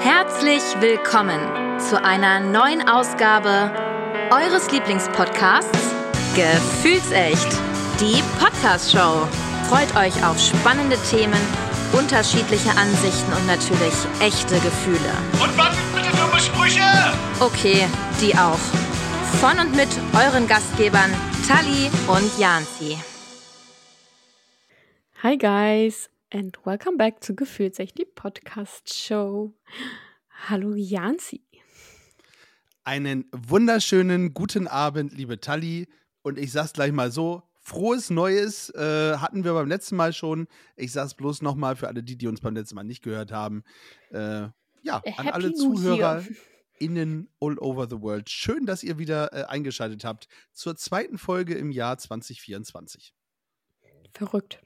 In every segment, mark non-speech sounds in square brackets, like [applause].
Herzlich willkommen zu einer neuen Ausgabe eures Lieblingspodcasts Gefühlsecht, die Podcast-Show. Freut euch auf spannende Themen, unterschiedliche Ansichten und natürlich echte Gefühle. Und was sind bitte dumme Sprüche? Okay, die auch. Von und mit euren Gastgebern Tali und Janzi. Hi guys and welcome back zu Gefühlsecht, die Podcast Show. Hallo Janzi. Einen wunderschönen guten Abend, liebe Tali. Und ich sag's gleich mal so: Frohes Neues äh, hatten wir beim letzten Mal schon. Ich sag's bloß nochmal für alle die, die uns beim letzten Mal nicht gehört haben. Äh, ja, Happy an alle Zuhörer innen all over the world. Schön, dass ihr wieder äh, eingeschaltet habt zur zweiten Folge im Jahr 2024. Verrückt.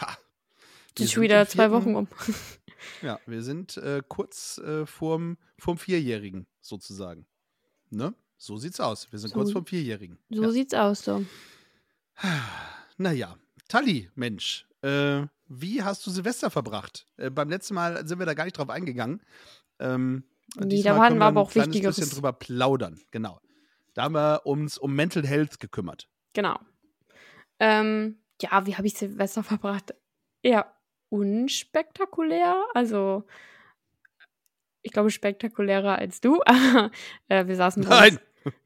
Ha. Ist sind schon wieder zwei Wochen um. Ja, wir sind äh, kurz äh, vorm, vorm Vierjährigen sozusagen. Ne? So sieht's aus. Wir sind So- kurz vorm Vierjährigen. So ja. sieht's aus so. [sighs] Naja, Tali, Mensch, äh, wie hast du Silvester verbracht? Äh, beim letzten Mal sind wir da gar nicht drauf eingegangen. Ähm, Nee, da waren wir aber ein auch kleines Wichtigeres. bisschen drüber plaudern, genau. Da haben wir uns um Mental Health gekümmert. Genau. Ähm, ja, wie habe ich Silvester verbracht? Eher unspektakulär. Also, ich glaube, spektakulärer als du. [laughs] Äh, wir saßen bei Nein!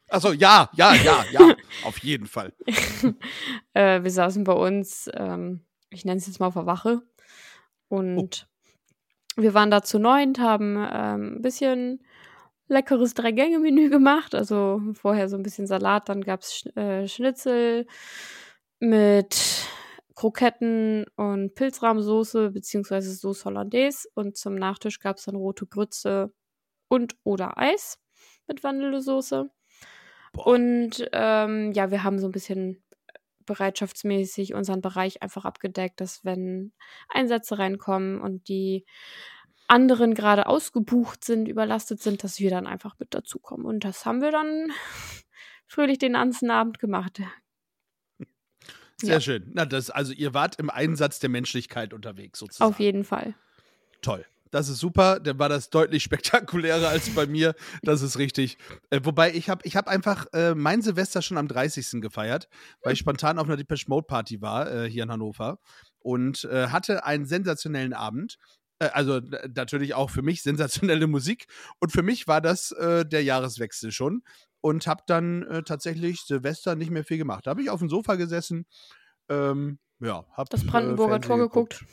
Achso, ja, ja, ja, ja, [laughs] auf jeden Fall. [laughs] äh, wir saßen bei uns, ähm, ich nenne es jetzt mal auf der Wache. Und wir waren da zu neunt, haben ähm, ein bisschen leckeres Drei-Gänge-Menü gemacht. Also vorher so ein bisschen Salat, dann gab es Sch äh, Schnitzel mit Kroketten und Pilzrahmsoße beziehungsweise Sauce Hollandaise. Und zum Nachtisch gab es dann rote Grütze und oder Eis mit Vanillesoße. Boah. Und ähm, ja, wir haben so ein bisschen bereitschaftsmäßig unseren Bereich einfach abgedeckt, dass wenn Einsätze reinkommen und die anderen gerade ausgebucht sind, überlastet sind, dass wir dann einfach mit dazukommen. Und das haben wir dann [laughs] fröhlich den ganzen Abend gemacht. Sehr Ja. schön. Na, das, also ihr wart im Einsatz der Menschlichkeit unterwegs, sozusagen. Auf jeden Fall. Toll. Das ist super. Dann war das deutlich spektakulärer als bei mir. Das ist richtig. Äh, wobei ich habe ich hab einfach äh, mein Silvester schon am 30. gefeiert, weil ich spontan auf einer Depeche Mode Party war äh, hier in Hannover und äh, hatte einen sensationellen Abend. Äh, also natürlich auch für mich sensationelle [laughs] Musik. Und für mich war das äh, der Jahreswechsel schon. Und habe dann äh, tatsächlich Silvester nicht mehr viel gemacht. Da habe ich auf dem Sofa gesessen. Ähm, ja, hab, Das Brandenburger äh, Tor geguckt.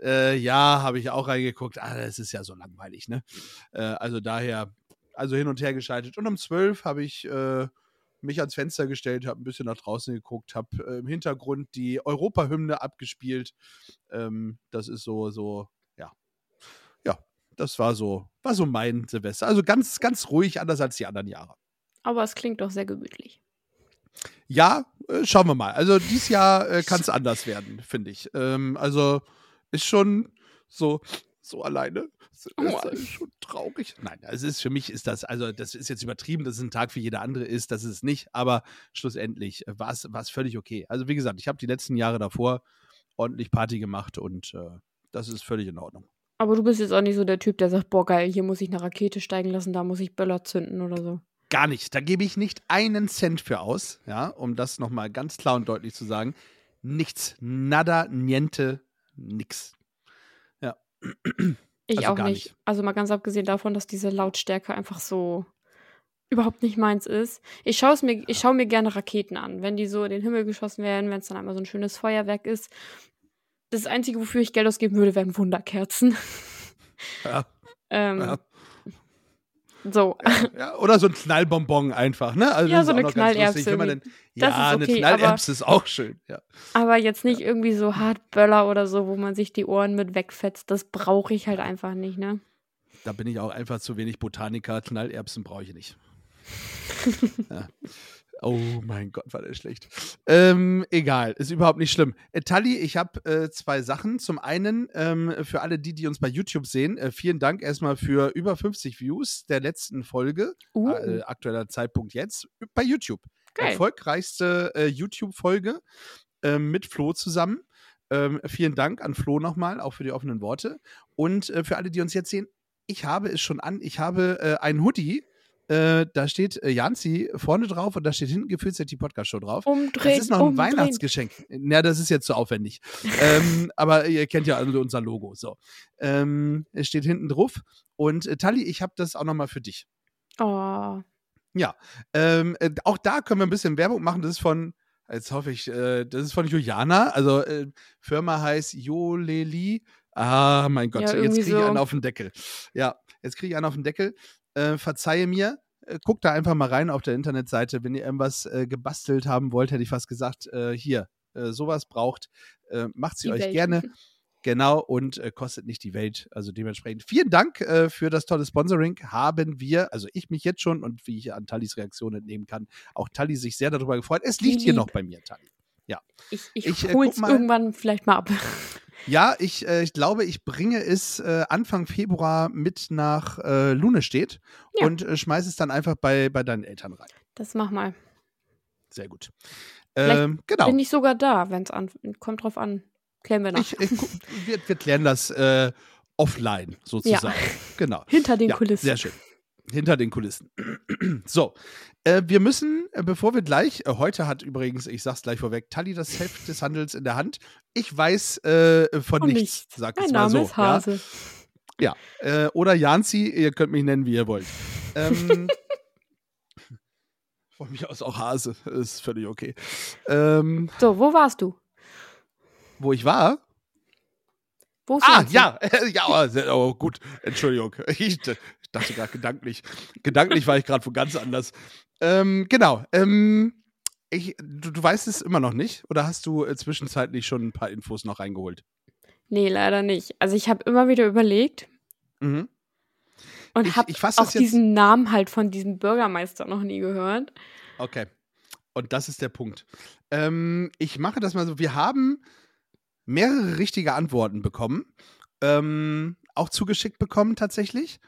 äh, ja, habe ich auch reingeguckt. Ah, das ist ja so langweilig, ne? Äh, also daher, also hin und her geschaltet. Und um 12 habe ich äh, mich ans Fenster gestellt, habe ein bisschen nach draußen geguckt, habe äh, im Hintergrund die Europahymne abgespielt. Ähm, das ist so, so, ja. Ja, das war so, war so mein Silvester. Also ganz, ganz ruhig, anders als die anderen Jahre. Aber es klingt doch sehr gemütlich. Ja, äh, schauen wir mal. Also dieses Jahr äh, kann es anders werden, finde ich. Ähm, also ist schon so, so alleine. Oh. ist schon traurig. Nein, es ist für mich ist das, also das ist jetzt übertrieben, dass es ein Tag für jeder andere ist, das ist es nicht, aber schlussendlich war es war es völlig okay. Also wie gesagt, ich habe die letzten Jahre davor ordentlich Party gemacht und äh, das ist völlig in Ordnung. Aber du bist jetzt auch nicht so der Typ, der sagt, boah, geil, hier muss ich eine Rakete steigen lassen, da muss ich Böller zünden oder so. Gar nicht. Da gebe ich nicht einen Cent für aus, ja, um das nochmal ganz klar und deutlich zu sagen. Nichts. Nada, niente, nix. Ja. Ich Also auch nicht. nicht. Also mal ganz abgesehen davon, dass diese Lautstärke einfach so überhaupt nicht meins ist. Ich schaue mir, ich schaue mir gerne Raketen an, wenn die so in den Himmel geschossen werden, wenn es dann einmal so ein schönes Feuerwerk ist. Das Einzige, wofür ich Geld ausgeben würde, wären Wunderkerzen. Ja, [laughs] ähm, ja, So. ja. Oder so ein Knallbonbon einfach, ne? Also Ja, so eine Knallerbse denn- Ja, ist eine okay, Knallerbse ist auch schön, ja. Aber jetzt nicht irgendwie so Hartböller oder so, wo man sich die Ohren mit wegfetzt. Das brauche ich halt einfach nicht, ne? Da bin ich auch einfach zu wenig Botaniker. Knallerbsen brauche ich nicht. [laughs] ja. Oh mein Gott, war der schlecht. Ähm, egal, ist überhaupt nicht schlimm. Äh, Tali, ich habe äh, zwei Sachen. Zum einen, ähm, für alle die, die uns bei YouTube sehen, äh, vielen Dank erstmal für über 50 Views der letzten Folge. Uh, Äh, aktueller Zeitpunkt jetzt bei YouTube. Geil. Erfolgreichste äh, YouTube-Folge ähm, mit Flo zusammen. Ähm, vielen Dank an Flo nochmal, auch für die offenen Worte. Und äh, für alle, die uns jetzt sehen, ich habe es schon an. Ich habe äh, ein Hoodie. Äh, da steht äh, Janzi vorne drauf und da steht hinten gefühlt die Podcast-Show drauf. Umdrehen, Das ist noch ein umdrehen. Weihnachtsgeschenk. Na, das ist jetzt zu aufwendig. ähm, [laughs] aber ihr kennt ja alle unser Logo. So. Ähm, es steht hinten drauf. Und äh, Tali, ich habe das auch nochmal für dich. Oh, Ähm, äh, auch da können wir ein bisschen Werbung machen. Das ist von, jetzt hoffe ich, äh, das ist von Juliana. Also äh, Firma heißt Joleli. Ah, mein Gott, Ja, jetzt kriege ich so. einen auf den Deckel. Ja, jetzt kriege ich einen auf den Deckel. Äh, verzeihe mir. Äh, Guckt da einfach mal rein auf der Internetseite. Wenn ihr irgendwas äh, gebastelt haben wollt, hätte ich fast gesagt, äh, hier, äh, sowas braucht, äh, macht sie Die euch Welt. gerne. [laughs] Genau, und äh, kostet nicht die Welt. Also dementsprechend vielen Dank für das tolle Sponsoring. Haben wir, also ich mich jetzt schon und wie ich an Tallis Reaktion entnehmen kann, auch Talli sich sehr darüber gefreut. Es liegt hier noch bei mir, Talli. ich, ich, Ich, äh, hol's mal. irgendwann vielleicht mal ab. [laughs] Ja, ich, äh, ich glaube, ich bringe es äh, Anfang Februar mit nach äh, Lunestedt Ja. und äh, schmeiße es dann einfach bei, bei deinen Eltern rein. Das mach mal. Sehr gut. Ähm, genau. Bin ich sogar da, wenn es an, kommt drauf an. Klären wir nach. Ich, ich, wir, wir klären das äh, offline sozusagen. [laughs] Genau. Hinter den ja, Kulissen. Sehr schön. Hinter den Kulissen. so, äh, wir müssen, äh, bevor wir gleich, äh, heute hat übrigens, ich sag's gleich vorweg, Tali das Heft des Handels in der Hand. Ich weiß äh, von nichts, nichts. sag Mein es mal Name so. ist Hase. Ja? Ja. Äh, oder Janzi, ihr könnt mich nennen, wie ihr wollt. Ähm, [laughs] von mir aus auch Hase, ist völlig okay. Ähm, So, wo warst du? wo ich war? Wo ist Ah, ja, [laughs] ja, oh, sehr- oh, gut, Entschuldigung. [laughs] Ich, dachte gerade gedanklich. Gedanklich war ich gerade wo ganz anders. Ähm, genau. Ähm, ich, du, du weißt es immer noch nicht oder hast du äh, zwischenzeitlich schon ein paar Infos noch reingeholt? Nee, leider nicht. Also ich habe immer wieder überlegt Mhm. und Ich- habe auch diesen Namen halt von diesem Bürgermeister noch nie gehört. Okay. Und das ist der Punkt. Ähm, ich mache das mal so. Wir haben mehrere richtige Antworten bekommen. Ähm, auch zugeschickt bekommen tatsächlich.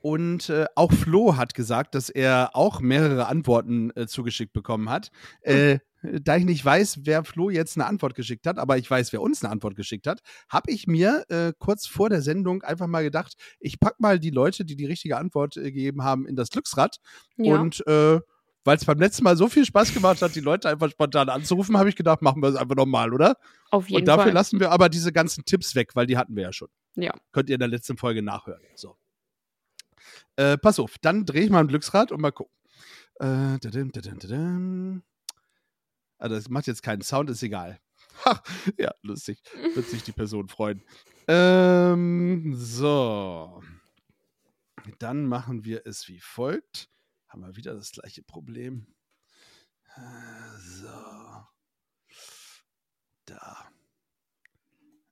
Und äh, auch Flo hat gesagt, dass er auch mehrere Antworten äh, zugeschickt bekommen hat. Äh, da ich nicht weiß, wer Flo jetzt eine Antwort geschickt hat, aber ich weiß, wer uns eine Antwort geschickt hat, habe ich mir äh, kurz vor der Sendung einfach mal gedacht, ich pack mal die Leute, die die richtige Antwort äh, gegeben haben, in das Glücksrad. Ja. Und äh, weil es beim letzten Mal so viel Spaß gemacht hat, die Leute einfach spontan anzurufen, habe ich gedacht, machen wir es einfach nochmal, oder? auf jeden Und dafür Fall. lassen wir aber diese ganzen Tipps weg, weil die hatten wir ja schon. Ja. Könnt ihr in der letzten Folge nachhören. So. Äh, pass auf, dann drehe ich mal ein Glücksrad und mal gucken. Äh, dadum, dadum, dadum. Ah, das macht jetzt keinen Sound, ist egal. [laughs] Ha, ja, lustig. Wird sich die Person freuen. Ähm, so. Dann machen wir es wie folgt. Haben wir wieder das gleiche Problem. So. Da.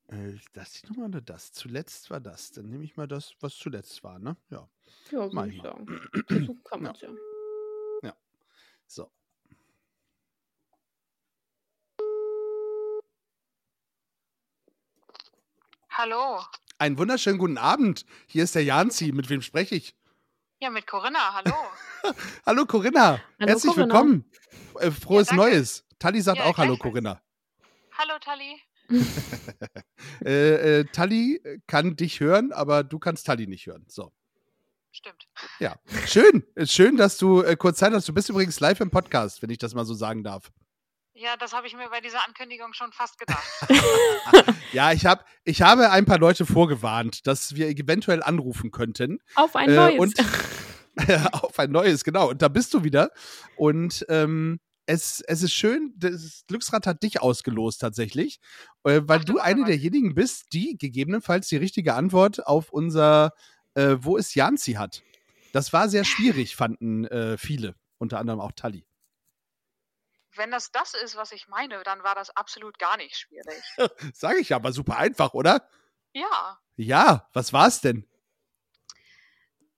Äh, Das die Nummer oder das? Zuletzt war das. Dann nehme ich mal das, was zuletzt war, ne? Ja. Ja, so Mach ich sagen. [clears throat] Versuchen kann man's ja. So. Hallo. Einen wunderschönen guten Abend. Hier ist der Janzi. Mit wem spreche ich? Ja, mit Corinna, hallo. [laughs] Hallo Corinna. Hallo, Herzlich Corinna. willkommen. Äh, frohes danke. Neues. Tali sagt Ja, auch Hallo. Corinna. hallo, Tali. [laughs] Äh, äh, Tali kann dich hören, aber du kannst Tali nicht hören. So. Stimmt. Ja. Schön. Ist schön, dass du äh, kurz Zeit hast. Du bist übrigens live im Podcast, wenn ich das mal so sagen darf. Ja, das habe ich mir bei dieser Ankündigung schon fast gedacht. [laughs] [laughs] Ja, ich, hab, ich habe ein paar Leute vorgewarnt, dass wir eventuell anrufen könnten. Auf ein Äh, neues. und [laughs] auf ein neues, genau. Und da bist du wieder. Und ähm, es, es ist schön, das Glücksrad hat dich ausgelost tatsächlich, äh, weil Ach, du eine derjenigen bist, die gegebenenfalls die richtige Antwort auf unser äh, Wo ist Janzi hat. Das war sehr schwierig, fanden äh, viele, unter anderem auch Tali. Wenn das das ist, was ich meine, dann war das absolut gar nicht schwierig. [laughs] Sage ich ja, aber super einfach, oder? Ja. Ja, was war's denn?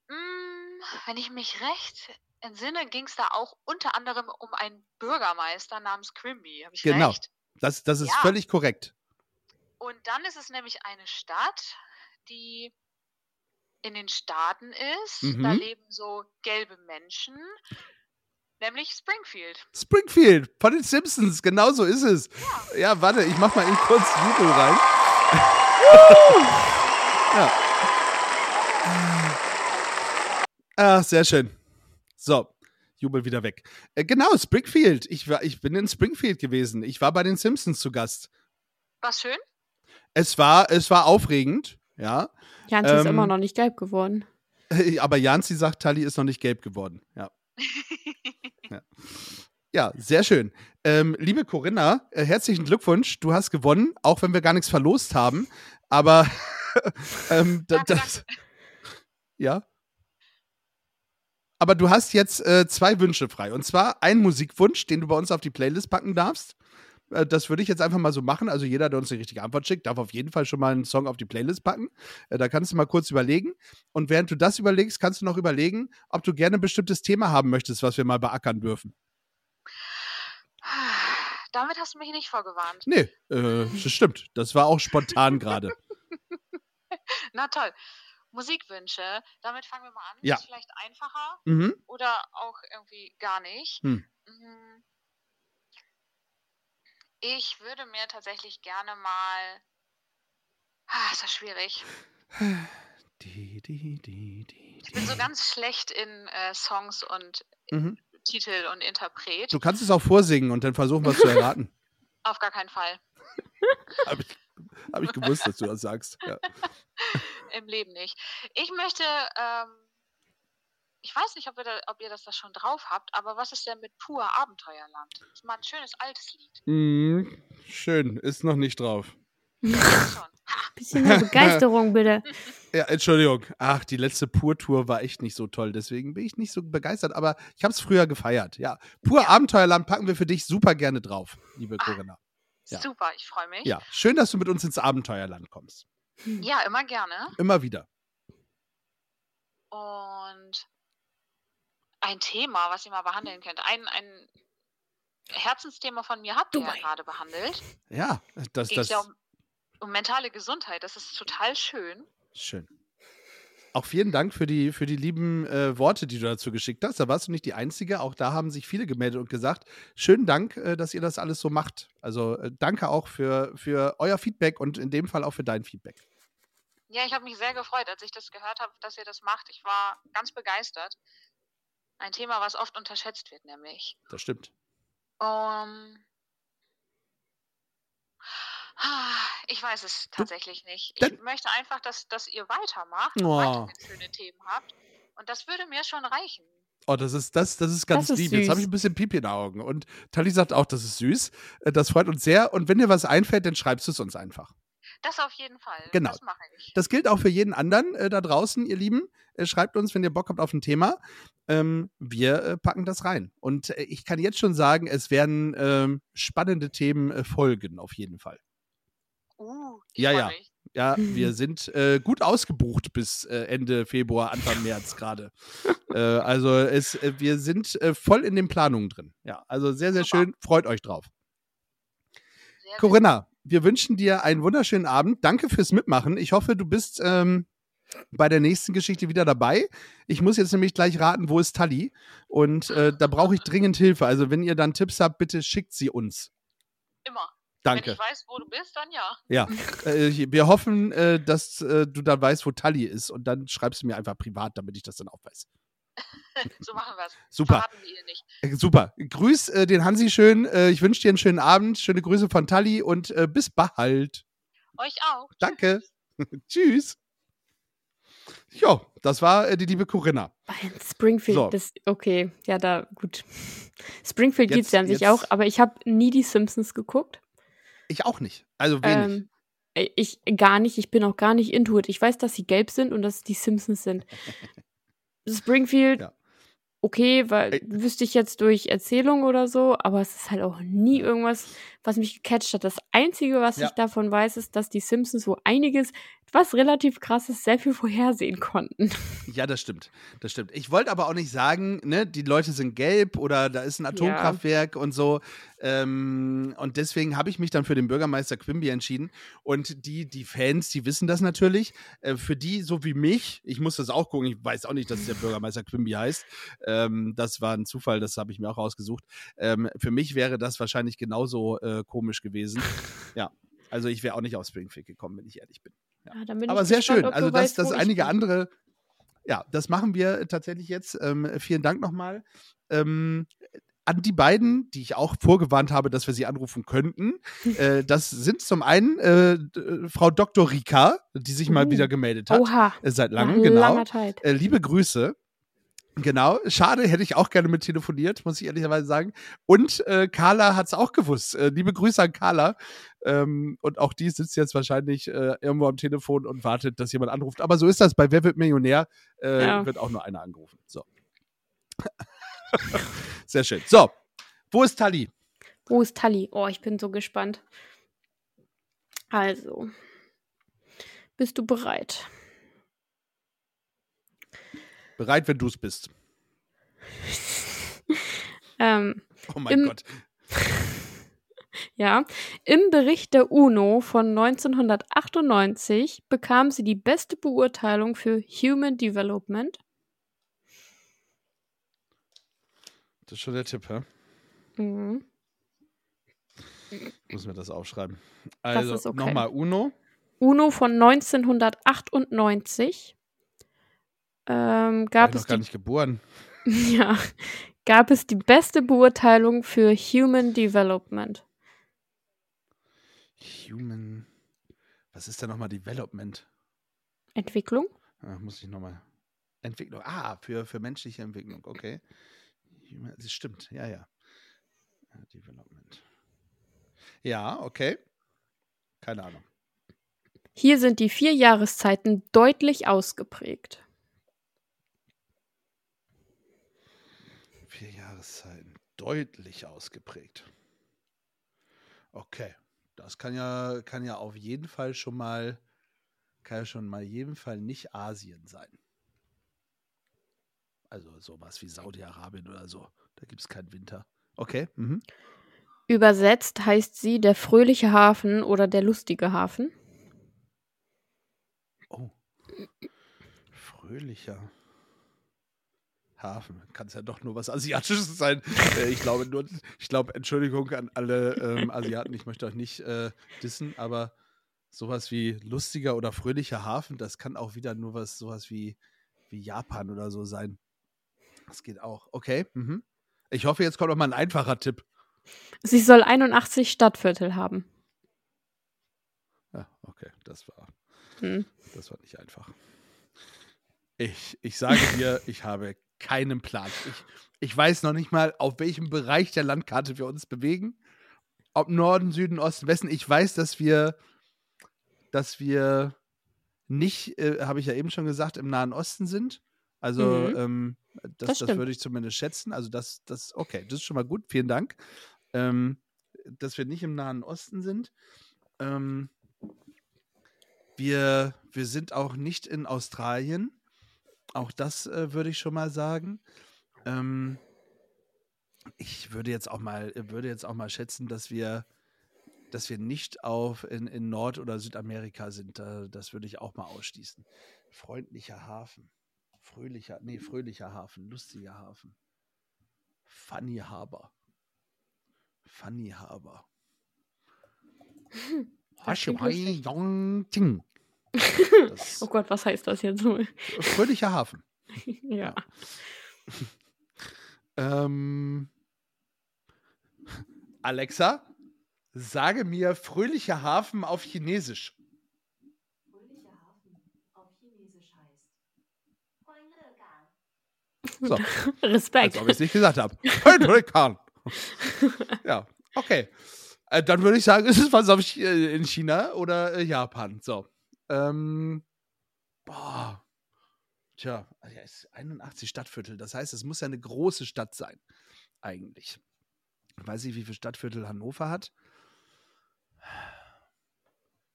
Mm, wenn ich mich recht entsinne, ging es da auch unter anderem um einen Bürgermeister namens Quimby. Habe ich Genau. recht? Das, das ist Ja. völlig korrekt. Und dann ist es nämlich eine Stadt, die in den Staaten ist. Da Mhm. leben so gelbe Menschen, nämlich Springfield. Springfield von den Simpsons, genau so ist es. Ja, warte, ich mach mal eben kurz Jubel rein. ja. Ah, sehr schön. So, Jubel wieder weg. Äh, genau, Springfield. Ich, war, ich bin in Springfield gewesen. Ich war bei den Simpsons zu Gast. War schön? Es war, es war aufregend, ja. Janzi ist Ähm, immer noch nicht gelb geworden. [laughs] Aber Janzi sagt, Tali ist noch nicht gelb geworden. Ja. [laughs] Ja, sehr schön. Ähm, liebe Corinna, äh, herzlichen Glückwunsch. Du hast gewonnen, auch wenn wir gar nichts verlost haben. Aber [laughs] ähm, da, das, ja. Aber du hast jetzt äh, zwei Wünsche frei. Und zwar einen Musikwunsch, den du bei uns auf die Playlist packen darfst. Äh, das würde ich jetzt einfach mal so machen. Also jeder, der uns die richtige Antwort schickt, darf auf jeden Fall schon mal einen Song auf die Playlist packen. Äh, da kannst du mal kurz überlegen. Und während du das überlegst, kannst du noch überlegen, ob du gerne ein bestimmtes Thema haben möchtest, was wir mal beackern dürfen. Damit hast du mich nicht vorgewarnt. Nee, äh, das stimmt. Das war auch spontan gerade. [laughs] Na toll. Musikwünsche, damit fangen wir mal an. Ja. Ist vielleicht einfacher Mhm. oder auch irgendwie gar nicht. Hm. Mm. Ich würde mir tatsächlich gerne mal. Ah, ist das schwierig. [sighs] Die, die, die, die, Ich bin so ganz schlecht in äh, Songs und Mhm. Titel und Interpret. Du kannst es auch vorsingen und dann versuchen wir es zu erraten. [laughs] [laughs] Auf gar keinen Fall. [laughs] Habe ich, hab ich gewusst, dass du das sagst. Ja. Im Leben nicht. Ich möchte, ähm, ich weiß nicht, ob, wir da, ob ihr das da schon drauf habt, aber was ist denn mit Pur Abenteuerland? Das ist mal ein schönes altes Lied. Mhm. Schön, ist noch nicht drauf. [laughs] Bisschen mehr Begeisterung, bitte. [laughs] Ja, Entschuldigung. Ach, die letzte Pur-Tour war echt nicht so toll. Deswegen bin ich nicht so begeistert. Aber ich habe es früher gefeiert. Ja, Pur Abenteuerland packen wir für dich super gerne drauf, liebe Ah. Corinna. Ja. Super, ich freue mich. Ja, schön, dass du mit uns ins Abenteuerland kommst. Ja, immer gerne. Immer wieder. Und ein Thema, was ihr mal behandeln könnt. Ein, ein Herzensthema von mir habt ihr ja gerade behandelt. Ja, das, das ja um, um mentale Gesundheit. Das ist total schön. schön. Auch vielen Dank für die, für die lieben äh, Worte, die du dazu geschickt hast. Da warst du nicht die Einzige. Auch da haben sich viele gemeldet und gesagt, schönen Dank, äh, dass ihr das alles so macht. Also äh, danke auch für, für euer Feedback und in dem Fall auch für dein Feedback. Ja, ich habe mich sehr gefreut, als ich das gehört habe, dass ihr das macht. Ich war ganz begeistert. Ein Thema, was oft unterschätzt wird, nämlich. Das stimmt. Um, Ah, ich weiß es tatsächlich nicht. Ich möchte einfach, dass, dass ihr weitermacht, Oh. weiterhin schöne Themen habt. Und das würde mir schon reichen. Oh, das ist, das, das ist ganz Das ist lieb. Jetzt habe ich süß. ein bisschen Pipi in den Augen. Und Tali sagt auch, das ist süß. Äh, Das freut uns sehr. Und wenn dir was einfällt, dann schreibst du es uns einfach. Das auf jeden Fall. Genau. Das mache ich. Das gilt auch für jeden anderen äh, da draußen, ihr Lieben. Äh, schreibt uns, wenn ihr Bock habt auf ein Thema. Ähm, wir äh, packen das rein. Und äh, ich kann jetzt schon sagen, es werden ähm, spannende Themen äh, folgen, auf jeden Fall. Uh, Ja, ja. Mich. Ja, [laughs] wir sind äh, gut ausgebucht bis äh, Ende Februar, Anfang März gerade. [laughs] äh, also es, äh, wir sind voll in den Planungen drin. Ja, also sehr, sehr Super. schön. Freut euch drauf. Sehr Corinna, wir wünschen dir einen wunderschönen Abend. Danke fürs Mitmachen. Ich hoffe, du bist ähm, bei der nächsten Geschichte wieder dabei. Ich muss jetzt nämlich gleich raten, wo ist Tali? Und äh, da brauche ich dringend Hilfe. Also, wenn ihr dann Tipps habt, bitte schickt sie uns. Immer. Wenn Danke. ich weiß, wo du bist, dann ja. Ja, [laughs] äh, wir hoffen, äh, dass äh, du dann weißt, wo Tali ist. Und dann schreibst du mir einfach privat, damit ich das dann auch weiß. [laughs] So machen wir es. Super. Wir Super. Grüß äh, den Hansi schön. Äh, ich wünsche dir einen schönen Abend. Schöne Grüße von Tali und äh, bis bald. Euch auch. Danke. Tschüss. [laughs] Jo, das war äh, die liebe Corinna. Bei Springfield, So. das, okay, ja, da, gut. Springfield gibt es ja an sich auch, aber ich habe nie die Simpsons geguckt. Ich auch nicht. Also wenig. Ähm, äh, ich gar nicht, ich bin auch gar nicht into it. Ich weiß, dass sie gelb sind und dass es die Simpsons sind. [laughs] Springfield, Ja. okay, weil Ey. wüsste ich jetzt durch Erzählung oder so, aber es ist halt auch nie irgendwas, was mich gecatcht hat. Das Einzige, was Ja. ich davon weiß, ist, dass die Simpsons wo einiges, was relativ krasses, sehr viel vorhersehen konnten. Ja, das stimmt. Das stimmt. Ich wollte aber auch nicht sagen, ne, die Leute sind gelb oder da ist ein Atomkraftwerk und so. Ähm, und deswegen habe ich mich dann für den Bürgermeister Quimby entschieden. Und die, die Fans, die wissen das natürlich. Äh, für die, so wie mich, ich muss das auch gucken, ich weiß auch nicht, dass der Bürgermeister Quimby heißt. Ähm, das war ein Zufall, das habe ich mir auch rausgesucht. Ähm, für mich wäre das wahrscheinlich genauso äh, komisch gewesen. [laughs] Ja. Also ich wäre auch nicht auf Springfield gekommen, wenn ich ehrlich bin. Ja, bin Aber sehr gespannt, schön. Also, dass, dass einige bin. andere ja, das machen wir tatsächlich jetzt. Ähm, vielen Dank nochmal. Ähm, an die beiden, die ich auch vorgewarnt habe, dass wir sie anrufen könnten. [laughs] äh, das sind zum einen äh, d- Frau Dr. Rika, die sich mal Uh. wieder gemeldet hat. Oha. Äh, seit langem, genau. Äh, liebe Grüße. Genau, schade, hätte ich auch gerne mit telefoniert, muss ich ehrlicherweise sagen. Und äh, Carla hat es auch gewusst. Äh, liebe Grüße an Carla. Ähm, und auch die sitzt jetzt wahrscheinlich äh, irgendwo am Telefon und wartet, dass jemand anruft. Aber so ist das. Bei Wer wird Millionär äh, Ja. wird auch nur einer angerufen. So. [laughs] Sehr schön. So, wo ist Tali? Wo ist Tali? Oh, ich bin so gespannt. Also, bist du bereit? Bereit, wenn du es bist. [laughs] Ähm, Oh mein Gott. [laughs] ja, im Bericht der UNO von 1998 bekam sie die beste Beurteilung für Human Development. Das ist schon der Tipp, hä? Mhm. Muss mir das aufschreiben. Also, okay. nochmal UNO. UNO von 1998 ähm, War gab ich es noch gar nicht geboren. [laughs] ja, gab es die beste Beurteilung für Human Development. Human. Was ist denn nochmal Development? Entwicklung? Ah, muss ich nochmal. Entwicklung. Ah, für, für menschliche Entwicklung. Okay. Das stimmt. Ja, ja. Ja, Development. Ja, okay. Keine Ahnung. Hier sind die vier Jahreszeiten deutlich ausgeprägt. Vier Jahreszeiten. Deutlich ausgeprägt. Okay. Das kann ja, kann ja auf jeden Fall schon mal, kann ja schon mal jeden Fall nicht Asien sein. Also sowas wie Saudi-Arabien oder so. Da gibt es keinen Winter. Okay. Mhm. Übersetzt heißt sie der fröhliche Hafen oder der lustige Hafen. Oh. Fröhlicher Hafen. Kann es ja doch nur was Asiatisches sein. [laughs] äh, ich glaube nur, ich glaube, Entschuldigung an alle ähm, Asiaten, ich möchte euch nicht äh, dissen, aber sowas wie lustiger oder fröhlicher Hafen, das kann auch wieder nur was, sowas wie, wie Japan oder so sein. Das geht auch. Okay. Mhm. Ich hoffe, jetzt kommt noch mal ein einfacher Tipp. Sie soll 81 Stadtviertel haben. Ja, okay, das war. Hm. Das war nicht einfach. Ich, ich sage dir, ich habe keinen Plan. Ich, ich weiß noch nicht mal, auf welchem Bereich der Landkarte wir uns bewegen. Ob Norden, Süden, Osten, Westen. Ich weiß, dass wir, dass wir nicht, äh, habe ich ja eben schon gesagt, im Nahen Osten sind. Also, Mhm. ähm, das, Das das, würde ich zumindest schätzen. Also, das, das, okay, das ist schon mal gut. Vielen Dank. Ähm, dass wir nicht im Nahen Osten sind. Ähm, wir, wir sind auch nicht in Australien. Auch das äh, würde ich schon mal sagen. Ähm, ich würde jetzt auch mal, würde jetzt auch mal schätzen, dass wir, dass wir nicht auf in, in Nord- oder Südamerika sind. Da, das würde ich auch mal ausschließen. Freundlicher Hafen. Fröhlicher, nee, fröhlicher Hafen, lustiger Hafen. Funny Harbor. Funny Harbor. [laughs] Lustig. Das [laughs] Oh Gott, was heißt das jetzt wohl? fröhlicher Hafen. [laughs] ja. Ähm, Alexa, sage mir fröhlicher Hafen auf Chinesisch. Fröhlicher Hafen auf Chinesisch heißt. So, [laughs] als Respekt. ob ich es nicht gesagt habe. Fröhlicher. ja, okay. Äh, dann würde ich sagen, ist es was auf, Chi- äh, in China oder äh, Japan. So. Ähm, boah. Tja, ja, ist 81 Stadtviertel. Das heißt, es muss ja eine große Stadt sein. Eigentlich. Ich weiß nicht, wie viele Stadtviertel Hannover hat.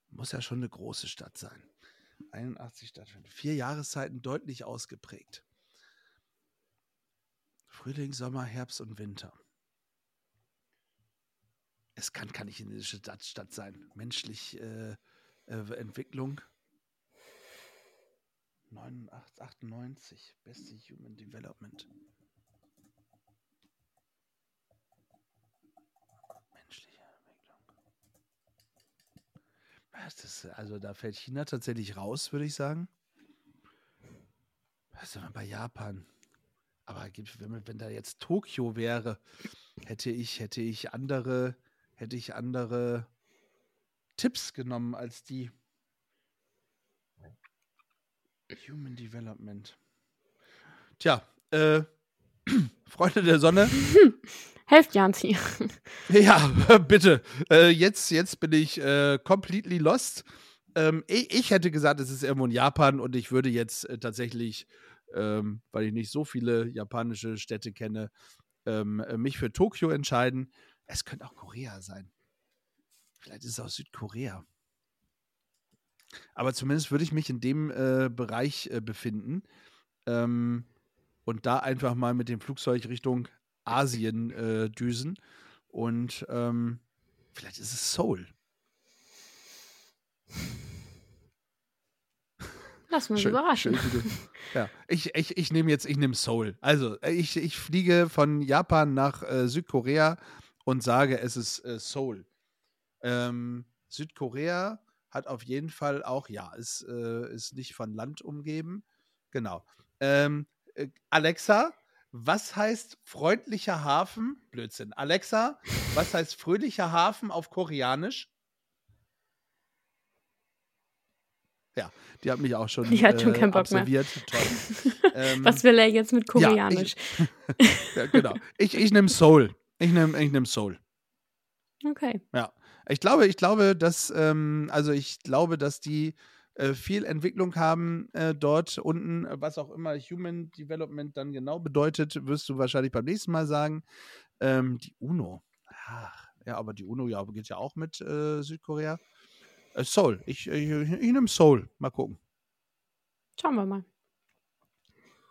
Muss ja schon eine große Stadt sein. 81 Stadtviertel. Vier Jahreszeiten deutlich ausgeprägt. Frühling, Sommer, Herbst und Winter. Es kann keine chinesische Stadt, Stadt sein. Menschlich äh, äh, Entwicklung. 89, 98. Beste Human Development. Menschliche Entwicklung. Ist? Also da fällt China tatsächlich raus, würde ich sagen. Was wir bei Japan? Aber wenn, wenn da jetzt Tokio wäre, hätte ich, hätte ich andere, hätte ich andere Tipps genommen als die Human Development. Tja, äh, [clears throat] Freunde der Sonne, [laughs] Helft Janzi. [laughs] ja, [laughs] bitte. Äh, jetzt, jetzt bin ich äh, completely lost. Ähm, ich, ich hätte gesagt, es ist irgendwo in Japan und ich würde jetzt äh, tatsächlich, ähm, weil ich nicht so viele japanische Städte kenne, ähm, äh, mich für Tokio entscheiden. Es könnte auch Korea sein. Vielleicht ist es auch Südkorea. Aber zumindest würde ich mich in dem äh, Bereich äh, befinden ähm, und da einfach mal mit dem Flugzeug Richtung Asien äh, düsen. Und ähm, vielleicht ist es Seoul. Lass überraschen. schön, wie du- [laughs] ja, ich, ich, ich nehme jetzt, ich nehme Seoul. Also, ich, ich fliege von Japan nach äh, Südkorea und sage, es ist äh, Seoul. Ähm, Südkorea hat auf jeden Fall auch, ja, ist, äh, ist nicht von Land umgeben. Genau. Ähm, äh, Alexa, was heißt freundlicher Hafen? Blödsinn. Alexa, was heißt fröhlicher Hafen auf Koreanisch? Ja, die hat mich auch schon, Die hat schon äh, keinen Bock mehr. absolviert. Toll. [laughs] Ähm, Was will er jetzt mit ja, ich- Koreanisch? [laughs] ja, genau. Ich, ich nehme Soul. Ich nehme ich nehm Soul. okay. Ja. Ich glaube, ich glaube, dass, ähm, also ich glaube, dass die äh, viel Entwicklung haben äh, dort unten, äh, was auch immer Human Development dann genau bedeutet, wirst du wahrscheinlich beim nächsten Mal sagen. Ähm, die UNO. Ach, ja, aber die UNO ja, geht ja auch mit äh, Südkorea. Äh, Seoul. Ich, ich, ich nehme Seoul. Mal gucken. Schauen wir mal.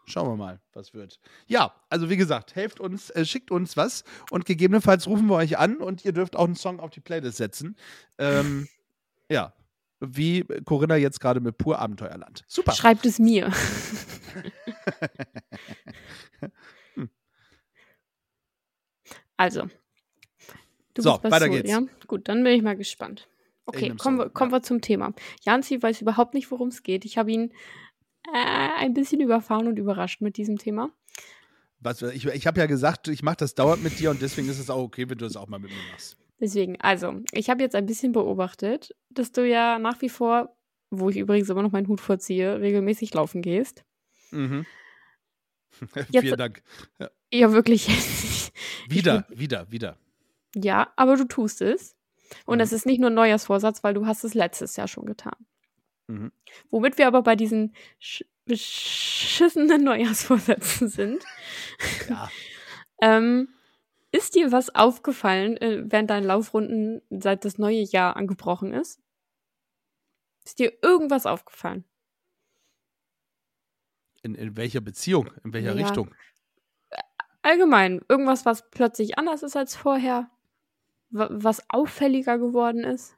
Schauen wir mal, was wird. Ja, also wie gesagt, helft uns, äh, schickt uns was und gegebenenfalls rufen wir euch an und ihr dürft auch einen Song auf die Playlist setzen. Ähm, [laughs] ja, wie Corinna jetzt gerade mit Pur Abenteuerland. Super. Schreibt es mir. [laughs] also. Du So, weiter Soul, geht's. Ja? Gut, dann bin ich mal gespannt. Okay, kommen, Soul, wir, kommen ja. wir zum Thema. Janzi weiß überhaupt nicht, worum es geht. Ich habe ihn äh, ein bisschen überfahren und überrascht mit diesem Thema. Was, ich ich habe ja gesagt, ich mache das dauernd mit dir und deswegen ist es auch okay, wenn du das auch mal mit mir machst. Deswegen, also, ich habe jetzt ein bisschen beobachtet, dass du ja nach wie vor, wo ich übrigens immer noch meinen Hut vorziehe, regelmäßig laufen gehst. Mhm. [laughs] Jetzt- Vielen Dank. Ja, wirklich. [laughs] Wieder, wieder, wieder. ja, aber du tust es. Und Mhm. es ist nicht nur ein Neujahrsvorsatz, weil du hast es letztes Jahr schon getan. Mhm. Womit wir aber bei diesen sch beschissenen [laughs] Neujahrsvorsätzen sind. [laughs] Ja. Ähm, ist dir was aufgefallen äh, während deinen Laufrunden, seit das neue Jahr angebrochen ist? Ist dir irgendwas aufgefallen? In, in welcher Beziehung? In welcher Ja. Richtung? Allgemein, irgendwas, was plötzlich anders ist als vorher? Wa- Was auffälliger geworden ist?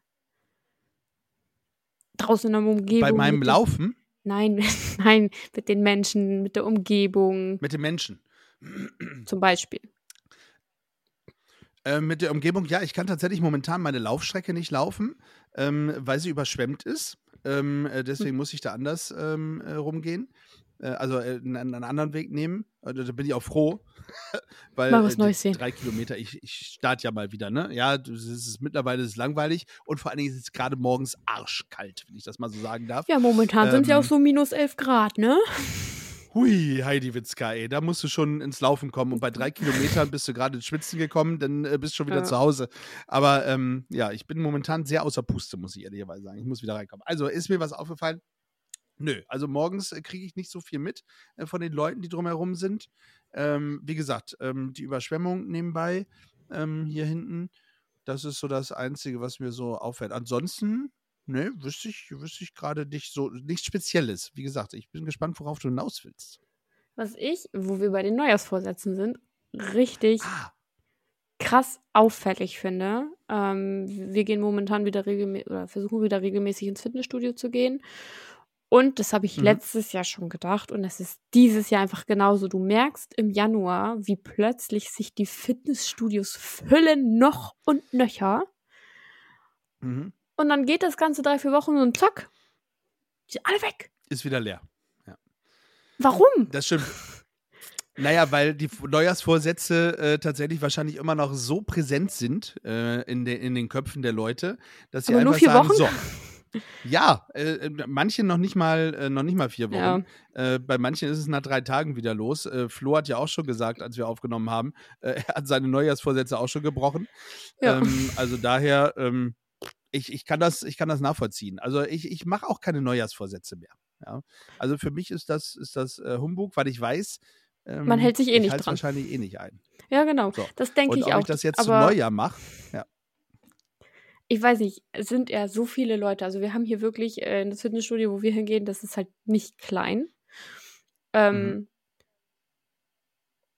Draußen in der Umgebung. Bei meinem Laufen Nein, [laughs] nein, mit den Menschen, mit der Umgebung mit den Menschen. zum Beispiel. Äh, mit der Umgebung, ja, ich kann tatsächlich momentan meine Laufstrecke nicht laufen, ähm, weil sie überschwemmt ist. Ähm, äh, deswegen Hm. muss ich da anders ähm, äh, rumgehen. Äh, also äh, einen, anderen Weg nehmen. Äh, da bin ich auch froh. [laughs] weil Mal was Neues sehen. drei Kilometer, ich, ich starte ja mal wieder, ne? Ja, es ist, mittlerweile ist es langweilig und vor allen Dingen ist es gerade morgens arschkalt, wenn ich das mal so sagen darf. Ja, momentan sind es ja Ähm, auch so minus 11 Grad, ne? [laughs] Hui, Heidi Witzka, ey, da musst du schon ins Laufen kommen. Und bei drei Kilometern bist du gerade ins Schwitzen gekommen, dann äh, bist du schon wieder Ja. zu Hause. Aber ähm, ja, ich bin momentan sehr außer Puste, muss ich ehrlicherweise sagen. Ich muss wieder reinkommen. Also, ist mir was aufgefallen? Nö, also morgens äh, kriege ich nicht so viel mit äh, von den Leuten, die drumherum sind. Ähm, wie gesagt, ähm, die Überschwemmung nebenbei ähm, hier hinten, das ist so das Einzige, was mir so auffällt. Ansonsten, ne, wüsste ich, wüsste ich gerade nicht so, nichts Spezielles. Wie gesagt, ich bin gespannt, worauf du hinaus willst. Was ich, wo wir bei den Neujahrsvorsätzen sind, richtig Ah, krass auffällig finde. Ähm, wir gehen momentan wieder regelmäßig oder versuchen wieder regelmäßig ins Fitnessstudio zu gehen. Und das habe ich Mhm. letztes Jahr schon gedacht und es ist dieses Jahr einfach genauso. Du merkst im Januar, wie plötzlich sich die Fitnessstudios füllen noch und nöcher. mhm. Und dann geht das Ganze drei, vier Wochen und zack, sind alle weg. ist wieder leer. Ja. Warum? Das stimmt. Naja, weil die Neujahrsvorsätze äh, tatsächlich wahrscheinlich immer noch so präsent sind äh, in, de, in den Köpfen der Leute, dass sie Aber nur einfach vier sagen, Wochen? so. Ja, äh, manche noch nicht mal, äh, noch nicht mal vier Wochen. Äh, bei manchen ist es nach drei Tagen wieder los. Äh, Flo hat ja auch schon gesagt, als wir aufgenommen haben, [laughs] äh, er hat seine Neujahrsvorsätze auch schon gebrochen. Ja. Ähm, also daher, ähm, ich, ich, kann das, ich kann das nachvollziehen. Also ich, ich mache auch keine Neujahrsvorsätze mehr. Ja? Also für mich ist das, ist das äh, Humbug, weil ich weiß, ähm, Man hält sich eh ich nicht dran. wahrscheinlich eh nicht ein. Ja, genau. So. Das denke ich ob auch. ich das jetzt aber zu Neujahr mache, ja. Ich weiß nicht, es sind ja so viele Leute. Also wir haben hier wirklich äh, das Fitnessstudio, wo wir hingehen, das ist halt nicht klein. Ähm, Mhm.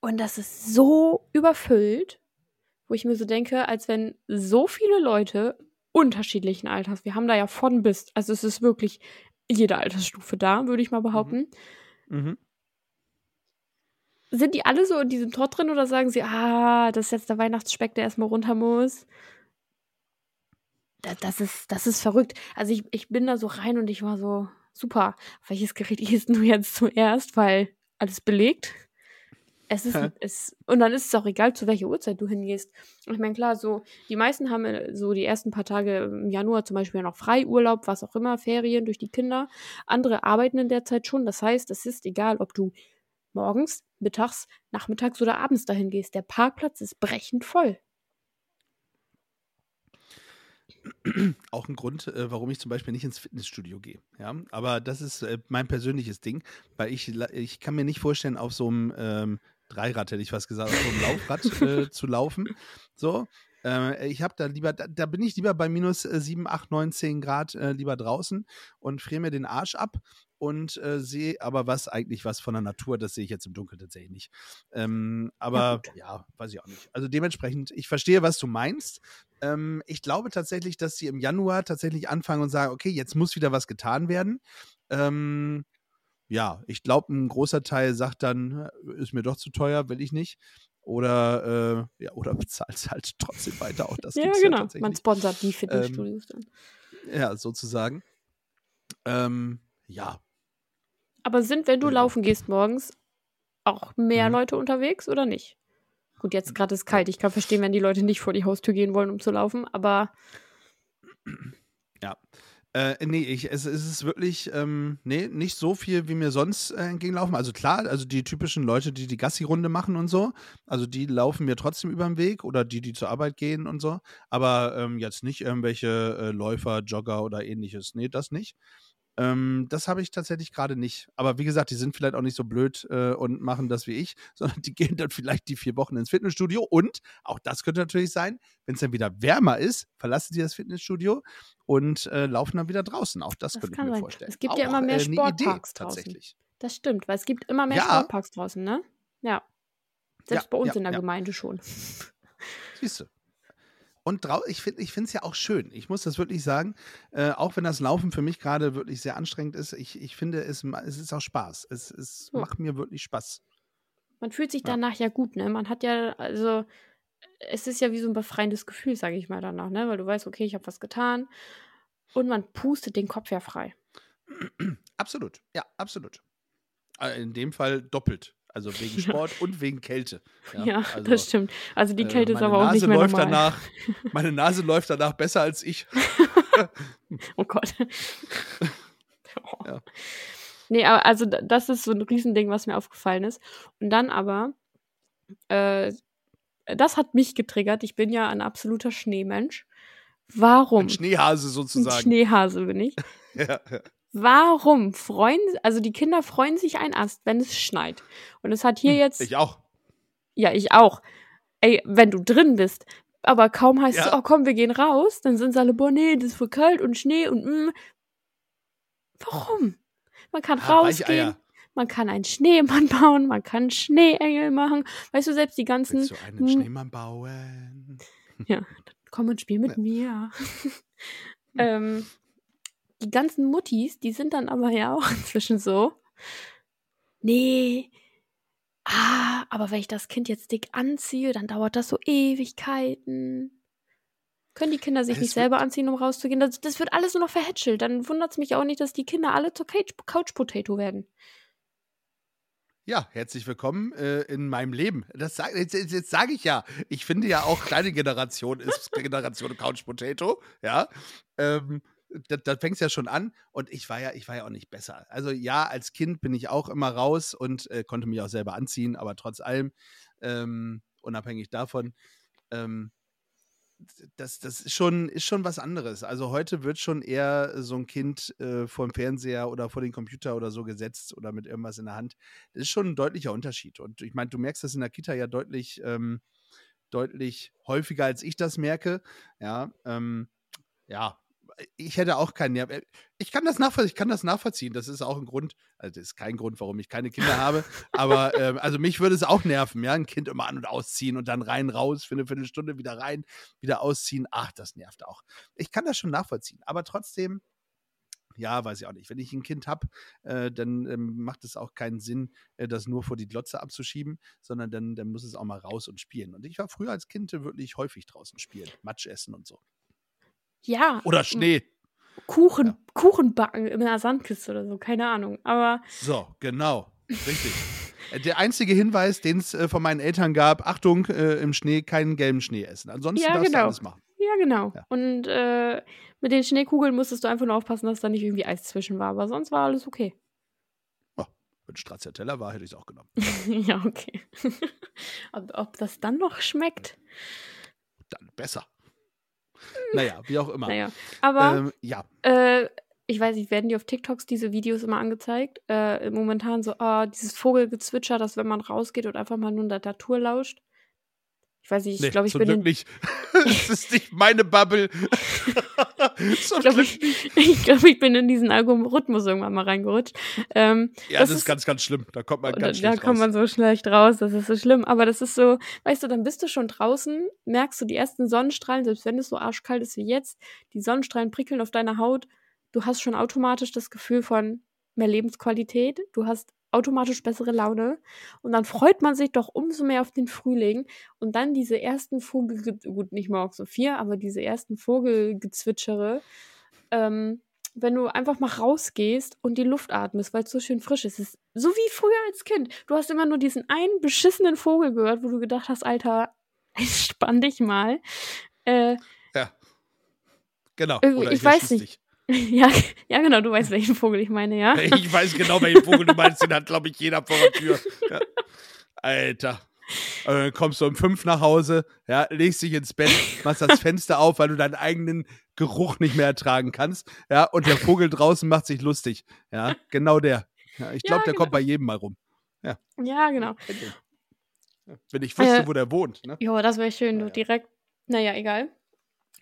Und das ist so überfüllt, wo ich mir so denke, als wenn so viele Leute unterschiedlichen Alters, wir haben da ja von bis, also es ist wirklich jede Altersstufe da, würde ich mal behaupten. Mhm. Sind die alle so in diesem Trott drin oder sagen sie, ah, das ist jetzt der Weihnachtsspeck, der erstmal runter muss? Da- Das ist, das ist verrückt. Also ich, ich bin da so rein und ich war so, super, welches Gerät gehst [laughs] du jetzt zuerst? Weil alles belegt. Es ist, Hä? es, und dann ist es auch egal, zu welcher Uhrzeit du hingehst. Ich meine, klar, so, die meisten haben äh, so die ersten paar Tage im Januar zum Beispiel noch Freiurlaub, was auch immer, Ferien durch die Kinder. Andere arbeiten in der Zeit schon. Das heißt, es ist egal, ob du morgens, mittags, nachmittags oder abends dahin gehst. Der Parkplatz ist brechend voll. [clears throat] Auch ein Grund, äh, warum ich zum Beispiel nicht ins Fitnessstudio gehe. Ja? Aber das ist äh, mein persönliches Ding, weil ich, ich kann mir nicht vorstellen, auf so einem ähm, Dreirad, hätte ich was gesagt, auf so einem Laufrad [laughs] äh, zu laufen. So. Äh, ich habe da lieber, da, da bin ich lieber bei minus äh, 7, 8, 9, 10 Grad äh, lieber draußen und friere mir den Arsch ab und äh, sehe aber was eigentlich was von der Natur, das sehe ich jetzt im Dunkeln tatsächlich nicht. Ähm, aber gut. ja, weiß ich auch nicht. Also dementsprechend, ich verstehe, was du meinst. Ähm, ich glaube tatsächlich, dass sie im Januar tatsächlich anfangen und sagen, okay, jetzt muss wieder was getan werden. Ähm, ja, ich glaube, ein großer Teil sagt dann, ist mir doch zu teuer, will ich nicht. Oder, äh, ja, oder [laughs] bezahlt es halt trotzdem weiter. Auch das ja, genau. ja Man sponsert die Fitnessstudios dann. Ja, sozusagen. Ähm, ja, Aber sind, wenn du Ja. laufen gehst morgens, auch mehr Mhm. Leute unterwegs oder nicht? Gut, jetzt gerade ist kalt. Ich kann verstehen, wenn die Leute nicht vor die Haustür gehen wollen, um zu laufen, aber Ja. Äh, nee, ich, es, es ist wirklich, ähm, nee, nicht so viel, wie mir sonst äh, entgegenlaufen. Also klar, also die typischen Leute, die die Gassi-Runde machen und so, also die laufen mir trotzdem über den Weg oder die, die zur Arbeit gehen und so. Aber ähm, jetzt nicht irgendwelche äh, Läufer, Jogger oder ähnliches. Nee, das nicht. Ähm, das habe ich tatsächlich gerade nicht. Aber wie gesagt, die sind vielleicht auch nicht so blöd äh, und machen das wie ich, [laughs] sondern die gehen dann vielleicht die vier Wochen ins Fitnessstudio. Und auch das könnte natürlich sein, wenn es dann wieder wärmer ist, verlassen sie das Fitnessstudio und äh, laufen dann wieder draußen. Auch das, Das könnte ich mir sein. vorstellen. Es gibt auch, ja immer mehr äh, Sportparks Idee, draußen. tatsächlich. das stimmt, weil es gibt immer mehr Ja. Sportparks draußen, ne? Ja. Selbst Ja, bei uns ja, in der. Gemeinde schon. Siehst du. Und ich finde es ja auch schön. Ich muss das wirklich sagen, äh, auch wenn das Laufen für mich gerade wirklich sehr anstrengend ist, ich, ich finde, es, es ist auch Spaß. Es, es Ja. macht mir wirklich Spaß. Man fühlt sich Ja. danach ja gut, ne? Man hat ja, also, es ist ja wie so ein befreiendes Gefühl, sage ich mal danach, ne? Weil du weißt, okay, ich habe was getan und man pustet den Kopf ja frei. Absolut, ja, absolut. Äh, In dem Fall doppelt. Also wegen [laughs] Ja. Sport und wegen Kälte. Ja, also, das stimmt. Also die äh, Kälte ist meine aber auch Nase nicht mehr läuft normal. danach. [laughs] Meine Nase läuft danach besser als ich. [laughs] Oh Gott. oh. Ja. Nee, aber also das ist so ein Riesending, was mir aufgefallen ist. Und dann aber, äh, das hat mich getriggert. Ich bin ja ein absoluter Schneemensch. Warum? Ein Schneehase Ein sozusagen. Schneehase bin ich. Ja, ja. Warum freuen, also die Kinder freuen sich ein Ast, wenn es schneit. Und es hat hier jetzt, Hm, Ich auch. ja, ich auch. Ey, wenn du drin bist, aber kaum heißt es, Ja. oh komm, wir gehen raus, dann sind sie alle, boah, nee, das ist voll kalt und Schnee und mm. Warum? Man kann Ah, rausgehen, Weicheier. man kann einen Schneemann bauen, man kann Schneeengel machen. Weißt du, selbst die ganzen, Willst du einen hm. Schneemann bauen? komm und spiel mit Ja. mir. [laughs] ähm, die ganzen Muttis, die sind dann aber ja auch [laughs] inzwischen so. Nee. Ah, aber wenn ich das Kind jetzt dick anziehe, dann dauert das so Ewigkeiten. Können die Kinder sich Es nicht selber anziehen, um rauszugehen? Das, das wird alles nur noch verhätschelt. Dann wundert es mich auch nicht, dass die Kinder alle zur Couch, Potato werden. Ja, herzlich willkommen äh, in meinem Leben. Das sag, jetzt jetzt, jetzt sage ich ja. Ich finde ja auch deine Generation ist Generation Couch Potato. Ja. Ähm, da, da fängt es ja schon an. Und ich war ja, ich war ja auch nicht besser. Also ja, als Kind bin ich auch immer raus und äh, konnte mich auch selber anziehen, aber trotz allem, ähm, unabhängig davon, ähm, das, das ist, schon, ist schon was anderes. Also heute wird schon eher so ein Kind äh, vor dem Fernseher oder vor den Computer oder so gesetzt oder mit irgendwas in der Hand. Das ist schon ein deutlicher Unterschied. Und ich meine, du merkst das in der Kita ja deutlich, ähm, deutlich häufiger, als ich das merke. Ja, ähm, ja, ich hätte auch keinen Nerv. Äh, Ich kann das nachvollziehen. Ich kann das nachvollziehen. Das ist auch ein Grund. Also das ist kein Grund, warum ich keine Kinder habe. Aber [laughs] ähm, also mich würde es auch nerven, ja, ein Kind immer an und ausziehen und dann rein raus für eine Viertelstunde wieder rein, wieder ausziehen. Ach, das nervt auch. Ich kann das schon nachvollziehen. Aber trotzdem. Ja, weiß ich auch nicht. Wenn ich ein Kind habe, äh, dann ähm, macht es auch keinen Sinn, äh, das nur vor die Glotze abzuschieben, sondern dann, dann muss es auch mal raus und spielen. Und ich war früher als Kind wirklich häufig draußen spielen, Matsch essen und so. Ja. Oder Schnee. Kuchen, Ja. Kuchen backen in einer Sandkiste oder so, keine Ahnung. Aber So, genau. Richtig. Äh, Der einzige Hinweis, den es äh, von meinen Eltern gab, Achtung, äh, im Schnee keinen gelben Schnee essen. Ansonsten Ja, darfst du genau. alles machen. ja, genau. Ja. Und äh, mit den Schneekugeln musstest du einfach nur aufpassen, dass da nicht irgendwie Eis zwischen war. Aber sonst war alles okay. Wenn Stracciatella war, hätte ich es auch genommen. [laughs] ja, okay. [laughs] ob, ob das dann noch schmeckt? Dann besser. Naja, wie auch immer. Naja. Aber Ähm, ja, Äh, ich weiß nicht, werden die auf TikToks diese Videos immer angezeigt? Äh, momentan so, ah, dieses Vogelgezwitscher, das, wenn man rausgeht und einfach mal nur der Natur lauscht. Ich weiß nicht, ich nee, glaube, ich zum bin Glück in, nicht. [laughs] das ist nicht meine Bubble. [laughs] ich glaube, ich, [laughs] ich, glaub, ich bin in diesen Algorithmus irgendwann mal reingerutscht. Ähm, Ja, das das, ist ist- ganz, ganz schlimm. Da kommt man und ganz da schlecht kommt raus. man so schlecht raus, das ist so schlimm. Aber das ist so, weißt du, dann bist du schon draußen, merkst du die ersten Sonnenstrahlen, selbst wenn es so arschkalt ist wie jetzt, die Sonnenstrahlen prickeln auf deiner Haut. Du hast schon automatisch das Gefühl von mehr Lebensqualität. Du hast automatisch bessere Laune. Und dann freut man sich doch umso mehr auf den Frühling. Und dann diese ersten Vogel, gut, nicht morgens um vier, aber diese ersten Vogelgezwitschere. Ähm, wenn du einfach mal rausgehst und die Luft atmest, weil es so schön frisch ist. Es ist so wie früher als Kind. Du hast immer nur diesen einen beschissenen Vogel gehört, wo du gedacht hast, Alter, [laughs] spann dich mal. Äh, Ja. Genau. Irgendwie- Oder ich ich weiß nicht. [laughs] ja, ja, genau, du weißt, welchen Vogel ich meine, ja. [laughs] Ich weiß genau, welchen Vogel du meinst. Den hat, glaube ich, jeder vor der Tür. Ja. Alter. Dann kommst du um fünf nach Hause, ja, legst dich ins Bett, machst das Fenster auf, weil du deinen eigenen Geruch nicht mehr ertragen kannst. Ja, und der Vogel draußen macht sich lustig. Ja, genau der. Ja, ich Ja, glaube, der genau. kommt bei jedem mal rum. Ja, genau. Ja, Wenn ich wüsste, Äh, wo der wohnt. Ne? Jo, das wäre schön, du direkt. Naja, egal.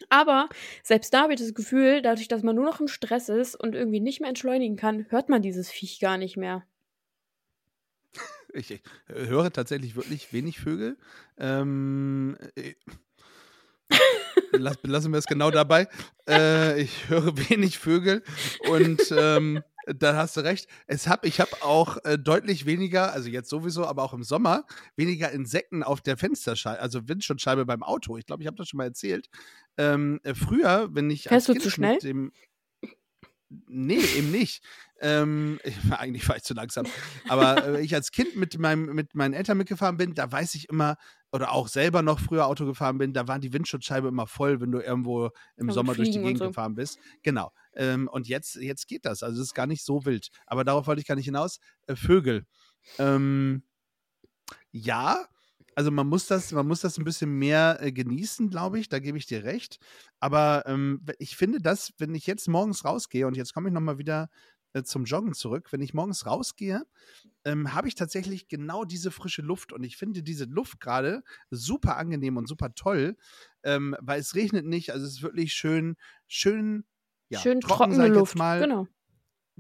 Aber selbst da habe ich das Gefühl, dadurch, dass man nur noch im Stress ist und irgendwie nicht mehr entschleunigen kann, hört man dieses Viech gar nicht mehr. Ich, ich äh, höre tatsächlich wirklich wenig Vögel. Ähm, äh, [laughs] lass, lassen wir es genau dabei. Äh, ich höre wenig Vögel und ähm, da hast du recht. Es hab, ich habe auch äh, deutlich weniger, also jetzt sowieso, aber auch im Sommer, weniger Insekten auf der Fensterscheibe, also Windschutzscheibe beim Auto. Ich glaube, ich habe das schon mal erzählt. Ähm, äh, früher, wenn ich Fährst als du zu Kind schnell? mit dem Nee, eben nicht. Ähm, ich, [laughs] eigentlich war ich zu langsam. Aber äh, ich als Kind mit, meinem, mit meinen Eltern mitgefahren bin, da weiß ich immer, oder auch selber noch früher Auto gefahren bin, da war die Windschutzscheibe immer voll, wenn du irgendwo im Beim Sommer durch die und Gegend so. gefahren bist. Genau. Ähm, und jetzt, jetzt geht das. Also es ist gar nicht so wild. Aber darauf wollte ich gar nicht hinaus. Äh, Vögel. Ähm, ja, also man muss das, man muss das ein bisschen mehr äh, genießen, glaube ich. Da gebe ich dir recht. Aber ähm, ich finde das, wenn ich jetzt morgens rausgehe und jetzt komme ich nochmal wieder äh, zum Joggen zurück, wenn ich morgens rausgehe, ähm, habe ich tatsächlich genau diese frische Luft und ich finde diese Luft gerade super angenehm und super toll, ähm, weil es regnet nicht, also es ist wirklich schön, schön, ja, Schön trocken, trockene sag ich Luft. Jetzt mal. Genau.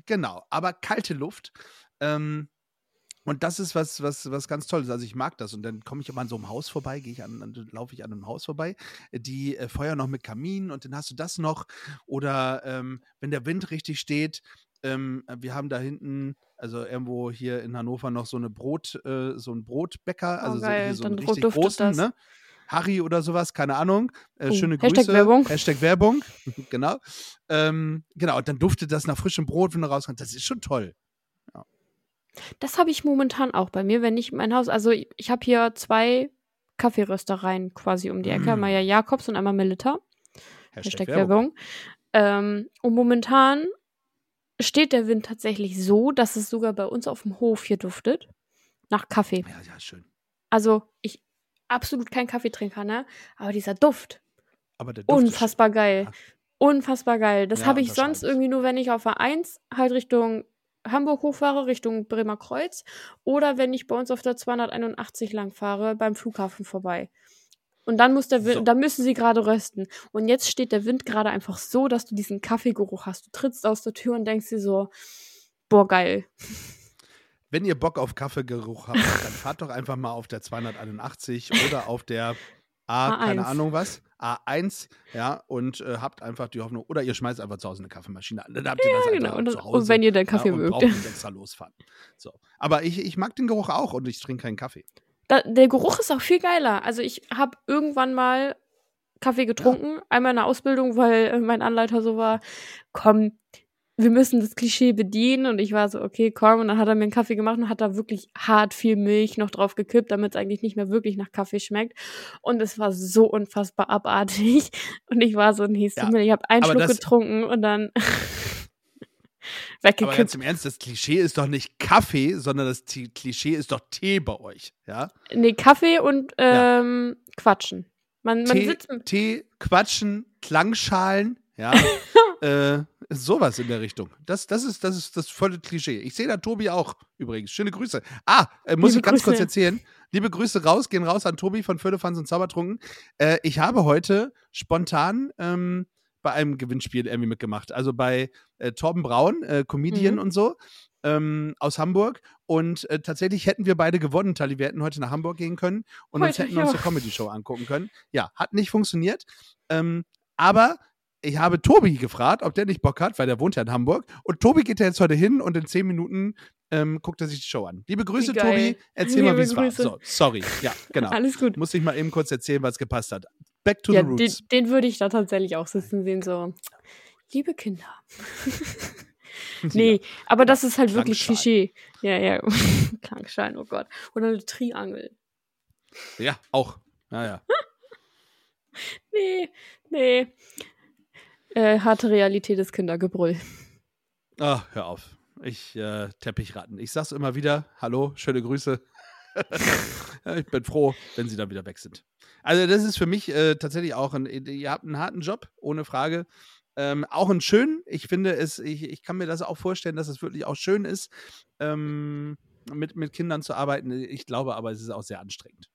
Genau, aber kalte Luft. Ähm, und das ist was, was, was ganz Tolles. Also ich mag das. Und dann komme ich immer an so einem Haus vorbei, gehe ich an, dann laufe ich an einem Haus vorbei, die äh, feuern noch mit Kamin und dann hast du das noch. Oder ähm, wenn der Wind richtig steht, ähm, wir haben da hinten, also irgendwo hier in Hannover noch so eine Brot, äh, so ein Brotbäcker, Oh, also so, geil, hier so dann einen richtig großen, das. ne? Harry oder sowas, keine Ahnung. Äh, Oh, schöne Hashtag Grüße. Werbung. Hashtag Werbung, [laughs] genau. Ähm, genau, und dann duftet das nach frischem Brot, wenn du rauskommst. Das ist schon toll. Das habe ich momentan auch bei mir, wenn ich mein Haus, also ich, ich habe hier zwei Kaffeeröstereien quasi um die Ecke, Mm. einmal ja Jakobs und einmal Melita. Hashtag Hashtag Werbung. Werbung. Ähm, und momentan steht der Wind tatsächlich so, dass es sogar bei uns auf dem Hof hier duftet. Nach Kaffee. Ja, ja, schön. Also ich absolut kein Kaffeetrinker, ne? Aber dieser Duft, Aber der Duft unfassbar geil. Ja. Unfassbar geil. Das Ja, habe ich sonst irgendwie nur, wenn ich auf der 1 halt Richtung Hamburg hochfahre, Richtung Bremer Kreuz. Oder wenn ich bei uns auf der 281 lang fahre, beim Flughafen vorbei. Und dann muss der Wind, So. dann müssen sie gerade rösten. Und jetzt steht der Wind gerade einfach so, dass du diesen Kaffeegeruch hast. Du trittst aus der Tür und denkst dir so, boah, geil. Wenn ihr Bock auf Kaffeegeruch habt, dann fahrt doch einfach mal auf der 281 oder auf der A, keine A1. Ahnung was, A1, ja, und äh, habt einfach die Hoffnung, oder ihr schmeißt einfach zu Hause eine Kaffeemaschine an. Dann habt ihr das Ja, einfach genau. Und, zu Hause. und wenn ihr den Kaffee ja, und mögt. braucht nicht extra losfahren. So. Aber ich, ich mag den Geruch auch und ich trinke keinen Kaffee. Da, der Geruch ist auch viel geiler. Also ich habe irgendwann mal Kaffee getrunken, einmal in der Ausbildung, weil äh, mein Anleiter so war, komm, wir müssen das Klischee bedienen. Und ich war so, okay, komm. Und dann hat er mir einen Kaffee gemacht und hat da wirklich hart viel Milch noch drauf gekippt, damit es eigentlich nicht mehr wirklich nach Kaffee schmeckt. Und es war so unfassbar abartig. [laughs] Und ich war so, nee, Ja, ich habe einen aber Schluck getrunken und dann [laughs] Aber ganz weggekippt. im Ernst, das Klischee ist doch nicht Kaffee, sondern das T- Klischee ist doch Tee bei euch. Ja? Nee, Kaffee und Ja. ähm, Quatschen. Man, man Tee, sitzt Tee, Quatschen, Klangschalen, ja. [laughs] äh, sowas in der Richtung. Das, das, ist, das ist das volle Klischee. Ich sehe da Tobi auch übrigens. Schöne Grüße. Ah, äh, muss Liebe ich ganz kurz Grüße. erzählen. Liebe Grüße raus, gehen raus an Tobi von Fördefans und Zaubertrunken. Äh, ich habe heute spontan ähm, bei einem Gewinnspiel irgendwie mitgemacht. Also bei äh, Torben Braun, äh, Comedian Mhm. und so. Ähm, aus Hamburg und äh, tatsächlich hätten wir beide gewonnen, Tali. Wir hätten heute nach Hamburg gehen können und uns Heute, hätten uns eine Comedy-Show angucken können. Ja, hat nicht funktioniert. Ähm, aber ich habe Tobi gefragt, ob der nicht Bock hat, weil der wohnt ja in Hamburg. Und Tobi geht ja jetzt heute hin und in zehn Minuten ähm, guckt er sich die Show an. Liebe Grüße. Tobi. Erzähl mal, Liebe wie es war. So, sorry. Ja, genau. [laughs] Alles gut. Muss ich mal eben kurz erzählen, was gepasst hat. Back to Ja, the den, roots. den würde ich da tatsächlich auch sitzen sehen, so. Liebe Kinder. [laughs] Nee, aber das ist halt wirklich. Klischee. Ja, ja. [laughs] Klangschein, oh Gott. Oder eine Triangel. Ja, auch. Ja, ja. [laughs] Nee, nee. Äh, harte Realität ist Kindergebrüll. Ah, hör auf. Ich äh, Teppichratten. Ich sag's immer wieder. Hallo, schöne Grüße. Ich bin froh, wenn sie dann wieder weg sind. Also, das ist für mich äh, tatsächlich auch ein. Ihr habt einen harten Job, ohne Frage. Ähm, auch einen schönen. Ich finde es, ich, ich kann mir das auch vorstellen, dass es wirklich auch schön ist, ähm, mit, mit Kindern zu arbeiten. Ich glaube aber, es ist auch sehr anstrengend.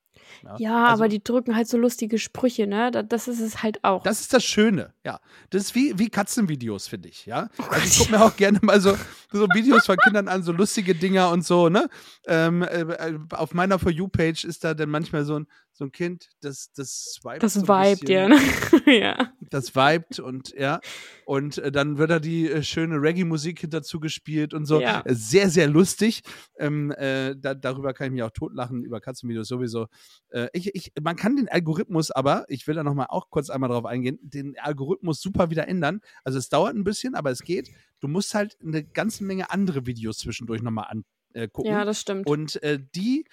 Ja, also- aber die drücken halt so lustige Sprüche, ne? Da- Das ist es halt auch. Das ist das Schöne, ja. Das ist wie, wie Katzenvideos, finde ich, ja. Oh also ich gucke mir auch gerne mal so, so Videos von Kindern an, so lustige Dinger und so, ne? Ähm, äh, auf meiner For You-Page ist da dann manchmal so ein, so ein Kind, das, das swiped das so vibet, ja. Ne? [laughs] ja. Das vibet und ja. Und äh, dann wird da die äh, schöne Reggae-Musik hinterzu gespielt und so. Ja. Äh, Sehr, sehr lustig. Ähm, äh, da, darüber kann ich mich auch totlachen, über Katzenvideos sowieso. Äh, ich, ich, man kann den Algorithmus aber, ich will da nochmal auch kurz einmal drauf eingehen, den Algorithmus super wieder ändern. Also es dauert ein bisschen, aber es geht. Du musst halt eine ganze Menge andere Videos zwischendurch nochmal angucken. Äh, gucken. ja, das stimmt. Und äh, die,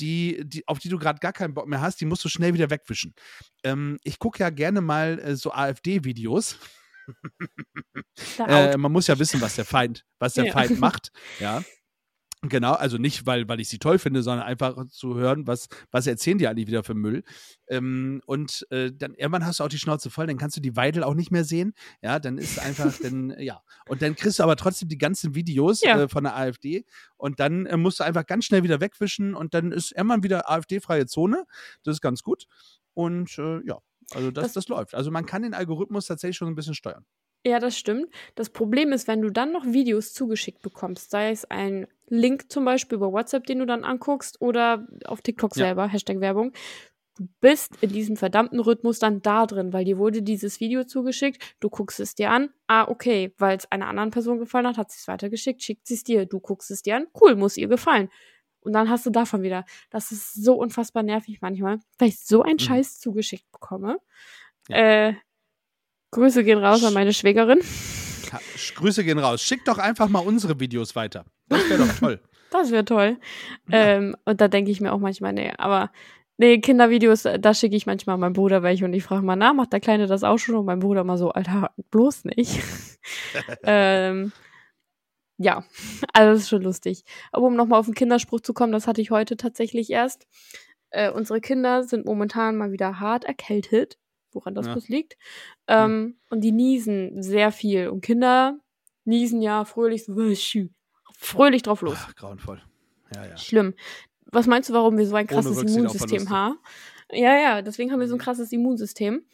die, die, auf die du gerade gar keinen Bock mehr hast, die musst du schnell wieder wegwischen. Ähm, ich gucke ja gerne mal äh, so AfD-Videos. Äh, man muss ja wissen, was der Feind, was der Ja. Feind macht. Ja. Genau, also nicht, weil, weil ich sie toll finde, sondern einfach zu hören, was, was erzählen die eigentlich wieder für Müll. Ähm, und äh, dann irgendwann hast du auch die Schnauze voll, dann kannst du die Weidel auch nicht mehr sehen. Ja, dann ist einfach, [laughs] dann, ja. Und dann kriegst du aber trotzdem die ganzen Videos Ja. äh, von der AfD und dann äh, musst du einfach ganz schnell wieder wegwischen und dann ist irgendwann wieder AfD-freie Zone. Das ist ganz gut. Und äh, ja, also das, Das- das läuft. Also man kann den Algorithmus tatsächlich schon ein bisschen steuern. Ja, das stimmt. Das Problem ist, wenn du dann noch Videos zugeschickt bekommst, sei es ein Link zum Beispiel über WhatsApp, den du dann anguckst, oder auf TikTok Ja. selber, Hashtag Werbung, du bist in diesem verdammten Rhythmus dann da drin, weil dir wurde dieses Video zugeschickt, du guckst es dir an, ah, okay, weil es einer anderen Person gefallen hat, hat sie es weitergeschickt, schickt sie es dir, du guckst es dir an, cool, muss ihr gefallen. Und dann hast du davon wieder. Das ist so unfassbar nervig manchmal, weil ich so einen Mhm. Scheiß zugeschickt bekomme. Äh, Grüße gehen raus an meine Schwägerin. Ha- Grüße gehen raus. Schickt doch einfach mal unsere Videos weiter. Das wäre doch toll. [laughs] Das wäre toll. Ähm, und da denke ich mir auch manchmal, nee, aber nee, Kindervideos, da schicke ich manchmal meinem Bruder welche und ich frage mal nach, macht der Kleine das auch schon? Und mein Bruder mal so, Alter, bloß nicht. [laughs] ähm, ja, also das ist schon lustig. Aber um nochmal auf den Kinderspruch zu kommen, das hatte ich heute tatsächlich erst. Äh, unsere Kinder sind momentan mal wieder hart erkältet, woran das Ja. bloß liegt. Ähm, Und die niesen sehr viel. Und Kinder niesen ja fröhlich fröhlich drauf los. Ach, grauenvoll. Ja, ja. Schlimm. Was meinst du, warum wir so ein krasses Immunsystem haben? Ja, ja, deswegen haben wir so ein Mhm. krasses Immunsystem.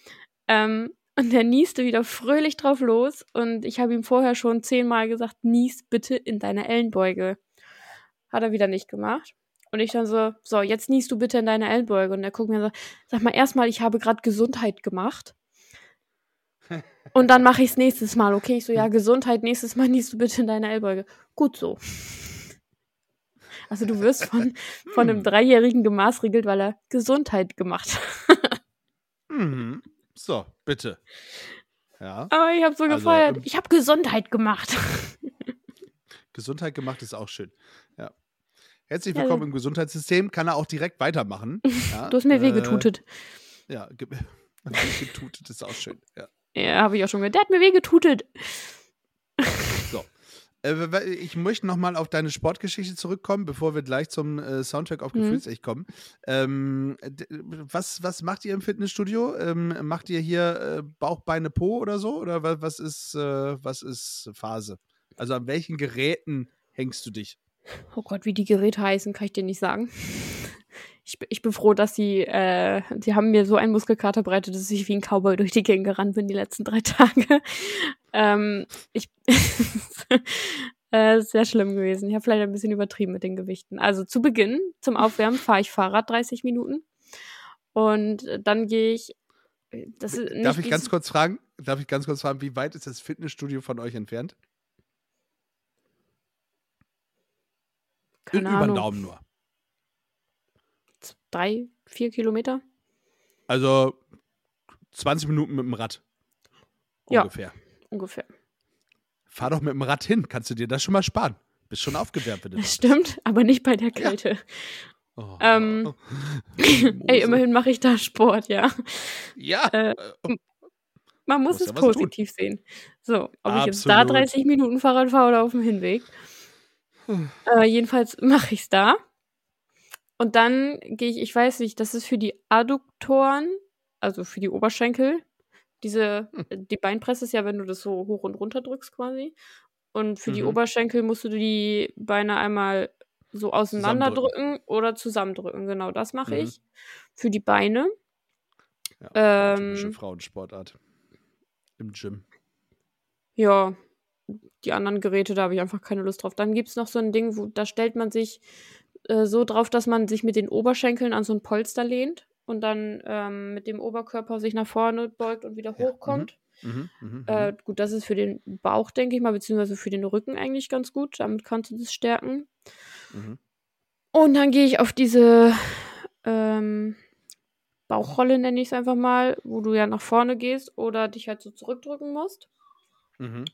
Ähm, und der nieste wieder fröhlich drauf los. Und ich habe ihm vorher schon zehnmal gesagt, nies bitte in deine Ellenbeuge. Hat er wieder nicht gemacht. Und ich dann so, so, jetzt niest du bitte in deine Ellenbeuge. Und er guckt mir so, sag mal erstmal, ich habe gerade Gesundheit gemacht. [laughs] Und dann mache ich es nächstes Mal, okay? Ich so, ja, Gesundheit, nächstes Mal niest du bitte in deine Ellbeuge. Gut so. Also du wirst von, von einem Dreijährigen gemaßregelt, weil er Gesundheit gemacht hat. Mhm. So, bitte. Ja. Aber ich habe so Also, gefeiert. ähm, Ich habe Gesundheit gemacht. [laughs] Gesundheit gemacht ist auch schön. Ja. Herzlich willkommen ja. im Gesundheitssystem. Kann er auch direkt weitermachen. [laughs] Ja, Du hast mir äh, wehgetutet. Ja, ge [laughs] getutet ist auch schön. Ja. Ja, habe ich auch schon gehört. Der hat mir wehgetutet. So. Äh, Ich möchte nochmal auf deine Sportgeschichte zurückkommen, bevor wir gleich zum äh, Soundtrack auf Mhm. Gefühlsecht kommen. Ähm, was, was macht ihr im Fitnessstudio? Ähm, macht ihr hier äh, Bauch, Beine, Po oder so? Oder wa- was ist, äh, was ist Phase? Also an welchen Geräten hängst du dich? Oh Gott, wie die Geräte heißen, kann ich dir nicht sagen. Ich, bin- ich bin froh, dass sie, äh, die haben mir so einen Muskelkater bereitet, dass ich wie ein Cowboy durch die Gegend gerannt bin die letzten drei [laughs] Tage. ähm, ich, [laughs] äh, ist sehr schlimm gewesen. Ich habe vielleicht ein bisschen übertrieben mit den Gewichten. Also zu Beginn, zum Aufwärmen, fahre ich Fahrrad 30 Minuten. Und dann gehe ich, das ist nicht Darf ich ganz kurz fragen? Darf ich ganz kurz fragen, wie weit ist das Fitnessstudio von euch entfernt? Keine Über den Ahnung, Daumen nur. drei, vier Kilometer? Also 20 Minuten mit dem Rad. Ja. Ungefähr. Ungefähr. Fahr doch mit dem Rad hin. Kannst du dir das schon mal sparen? Bist schon aufgewärmt, wenn du Das [laughs] stimmt, aber nicht bei der Kälte. Oh. Ähm. [laughs] Ey, immerhin mache ich da Sport, ja. Ja. äh, äh, Man muss Muss es ja was tun. positiv sehen. So, ob ich jetzt da Absolut. 30 Minuten Fahrrad fahre oder auf dem Hinweg. Äh, jedenfalls mache ich es da. Und dann gehe ich, ich weiß nicht, das ist für die Adduktoren, also für die Oberschenkel. Diese, Hm. die Beinpresse ist ja, wenn du das so hoch und runter drückst quasi. Und für die Mhm. Oberschenkel musst du die Beine einmal so auseinanderdrücken oder zusammendrücken. Genau, das mache Mhm. ich. Für die Beine. ja, Ähm, typische Frauensportart. Im Gym. Ja, die anderen Geräte, da habe ich einfach keine Lust drauf. Dann gibt es noch so ein Ding, wo da stellt man sich äh, so drauf, dass man sich mit den Oberschenkeln an so ein Polster lehnt und dann ähm, mit dem Oberkörper sich nach vorne beugt und wieder Ja, hochkommt. Mhm, mhm, Äh, gut, das ist für den Bauch, denke ich mal, beziehungsweise für den Rücken eigentlich ganz gut. Damit kannst du das stärken. mhm. Und dann gehe ich auf diese ähm, Bauchrolle, nenne ich es einfach mal, wo du ja nach vorne gehst oder dich halt so zurückdrücken musst. Mhm.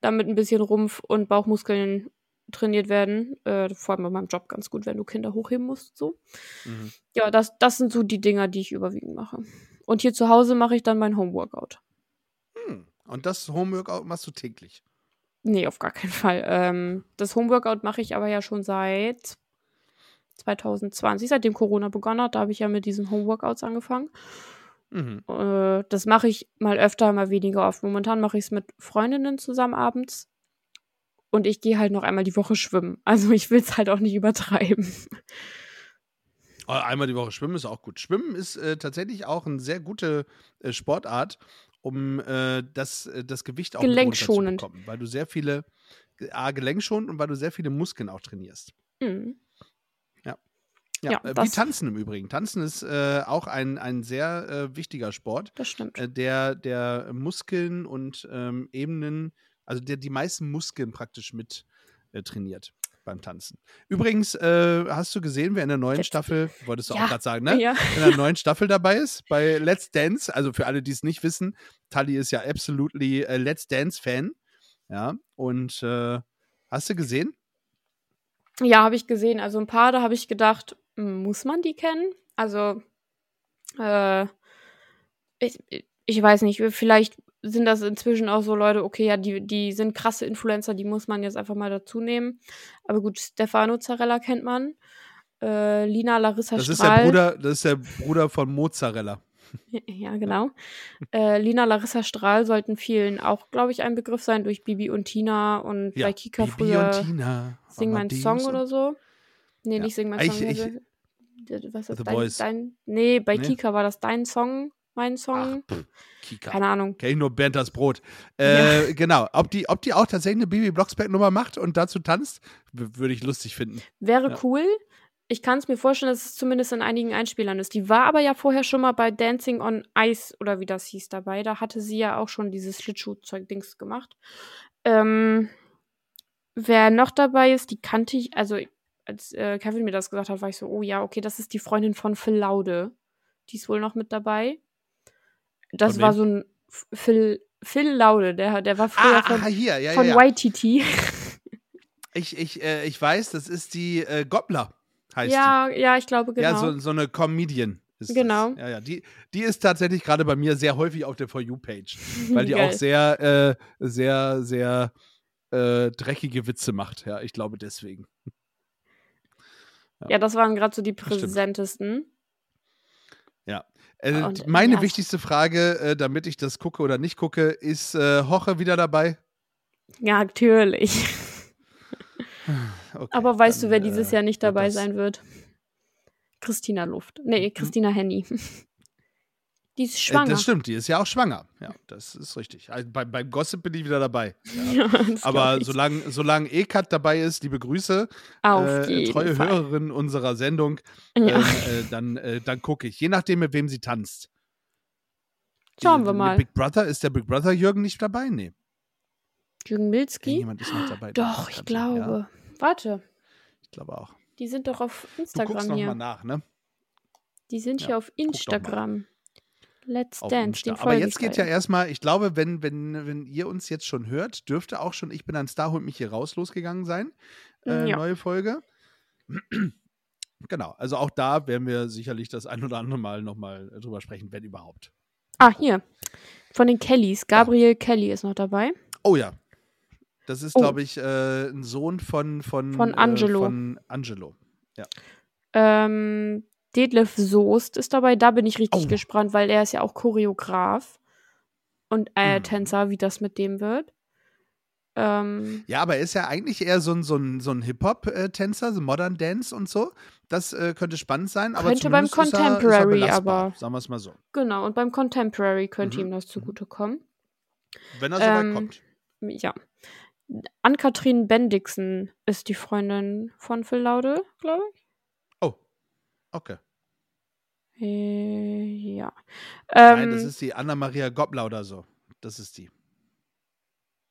Damit ein bisschen Rumpf- und Bauchmuskeln trainiert werden. Äh, vor allem bei meinem Job ganz gut, wenn du Kinder hochheben musst. So. Mhm. Ja, das, das sind so die Dinger, die ich überwiegend mache. Und hier zu Hause mache ich dann mein Homeworkout. Hm. Und das Homeworkout machst du täglich. Nee, auf gar keinen Fall. Ähm, das Homeworkout mache ich aber ja schon seit 2020, seitdem Corona begonnen hat. Da habe ich ja mit diesen Homeworkouts angefangen. Mhm. Äh, das mache ich mal öfter, mal weniger oft. Momentan mache ich es mit Freundinnen zusammen abends. Und ich gehe halt noch einmal die Woche schwimmen. [laughs] Also ich will es halt auch nicht übertreiben. Oh, Einmal die Woche schwimmen ist auch gut. Schwimmen ist äh, tatsächlich auch eine sehr gute äh, Sportart, um äh, das, äh, das Gewicht auch runterzubekommen, weil du sehr viele A, gelenkschonend und weil du sehr viele Muskeln auch trainierst. Mhm. Ja, Ja, äh, wie Tanzen im Übrigen. Tanzen ist äh, auch ein, ein sehr äh, wichtiger Sport, Das stimmt. äh, der, der Muskeln und ähm, Ebenen, also der die meisten Muskeln praktisch mit äh, trainiert beim Tanzen. Übrigens, äh, hast du gesehen, wer in der neuen Let's- Staffel, wolltest du Ja, auch gerade sagen, ne? Ja. in der neuen Staffel dabei ist bei Let's Dance. Also für alle, die es nicht wissen, Tali ist ja absolutely Let's Dance Fan. Ja, und hast du gesehen? Ja, habe ich gesehen. Also ein paar, da habe ich gedacht, muss man die kennen? Also, äh, ich, ich weiß nicht, vielleicht sind das inzwischen auch so Leute, okay, ja, die, die sind krasse Influencer, die muss man jetzt einfach mal dazu nehmen. Aber gut, Stefano Zarella kennt man. Äh, Lina Larissa Das ist, Strahl. der Bruder, das ist der Bruder von Mozzarella. [laughs] Ja, genau. Äh, Lina Larissa Strahl sollten vielen auch, glaube ich, ein Begriff sein durch Bibi und Tina und Ja, bei Kika Bibi früher und Tina. Sing mein Song oder so. Nee, Ja. nicht Sing mein Ich- Song. ich- also- D- was ist The dein, Voice. dein Nee, bei Nee? Kika war das dein Song, mein Ach, Song. pff, Kika. Keine Ahnung. Kenn ich nur Bernd das Brot. [laughs] Äh, Genau. Ob die, ob die auch tatsächlich eine Bibi Blocksberg-Nummer macht und dazu tanzt, würde ich lustig finden. Wäre Ja. cool. Ich kann es mir vorstellen, dass es zumindest in einigen Einspielern ist. Die war aber ja vorher schon mal bei Dancing on Ice oder wie das hieß dabei. Da hatte sie ja auch schon dieses Schlittschuhzeug-Dings gemacht. Ähm, wer noch dabei ist, die kannte ich, also als äh, Kevin mir das gesagt hat, war ich so, oh ja, okay, das ist die Freundin von Phil Laude. Die ist wohl noch mit dabei. Das Von war wem? so ein Phil, Phil Laude, der, der war früher Ah, von, ah, hier, ja, von ja, ja. YTT. Ich, ich, äh, ich weiß, das ist die äh, Gobbler, heißt ja, ja, ich glaube, die. genau. Ja, so, so eine Comedian. Ist Genau. Das. Ja, ja. Die, die ist tatsächlich gerade bei mir sehr häufig auf der For You-Page, [laughs] weil die auch sehr, äh, sehr, sehr äh, dreckige Witze macht. Ja, ich glaube deswegen. Ja, das waren gerade so die präsentesten. Äh, Und, meine ja. wichtigste Frage, äh, damit ich das gucke oder nicht gucke, ist äh, Hoche wieder dabei? Ja, natürlich. Okay, Aber weißt dann, du, wer dieses äh, Jahr nicht dabei sein wird? Christina Luft. Nee, Hm? Christina Henny. Die ist Äh, schwanger. das stimmt, die ist ja auch schwanger. Ja, das ist richtig. Also bei, beim Gossip bin ich wieder dabei. Ja, [laughs] Aber solange, solange Ekat dabei ist, liebe Grüße, Auf äh, treue Fall. Hörerin unserer Sendung, Ja. ähm, äh, dann, äh, dann gucke ich. Je nachdem, mit wem sie tanzt. Schauen wir mal. Big Brother, ist der Big Brother Jürgen nicht dabei? Nee. Jürgen Milzki? Irgendjemand ist noch dabei. Doch, ich glaube. Ja, Warte, ich glaube auch. die sind doch auf Du guckst Instagram noch hier. mal nach, ne? Die sind Ja, hier auf. Instagram. Let's Dance, den Aber jetzt geht ja erstmal, ich glaube, wenn, wenn, wenn ihr uns jetzt schon hört, dürfte auch schon Ich bin ein Star, holt mich hier raus losgegangen sein. Äh, Ja. Neue Folge. [clears throat] genau, also auch da werden wir sicherlich das ein oder andere Mal nochmal drüber sprechen, wenn überhaupt. Ah, hier. Von den Kellys. Gabriel Kelly ist noch dabei. Oh ja. Das ist, Oh. glaube ich, äh, ein Sohn von, von, Von Angelo. Äh, von Angelo. Ähm, Detlef Soest ist dabei. Da bin ich richtig Oh. gespannt, weil er ist ja auch Choreograf und äh, Mhm. Tänzer, wie das mit dem wird. Ähm, Ja, aber er ist ja eigentlich eher so ein, so ein, so ein Hip-Hop-Tänzer, so Modern Dance und so. Das äh, könnte spannend sein. Aber Könnte beim zumindest ist er- ist er Contemporary aber- Sagen wir es mal so. genau, und beim Contemporary könnte Mhm. ihm das zugutekommen. Wenn er so weit Ähm, kommt. Ja. Ann-Kathrin Bendixen ist die Freundin von Phil Laude, glaube ich. Okay. Äh, ja. Nein, das Ähm, ist die Anna-Maria Gobbler oder so. Das ist die.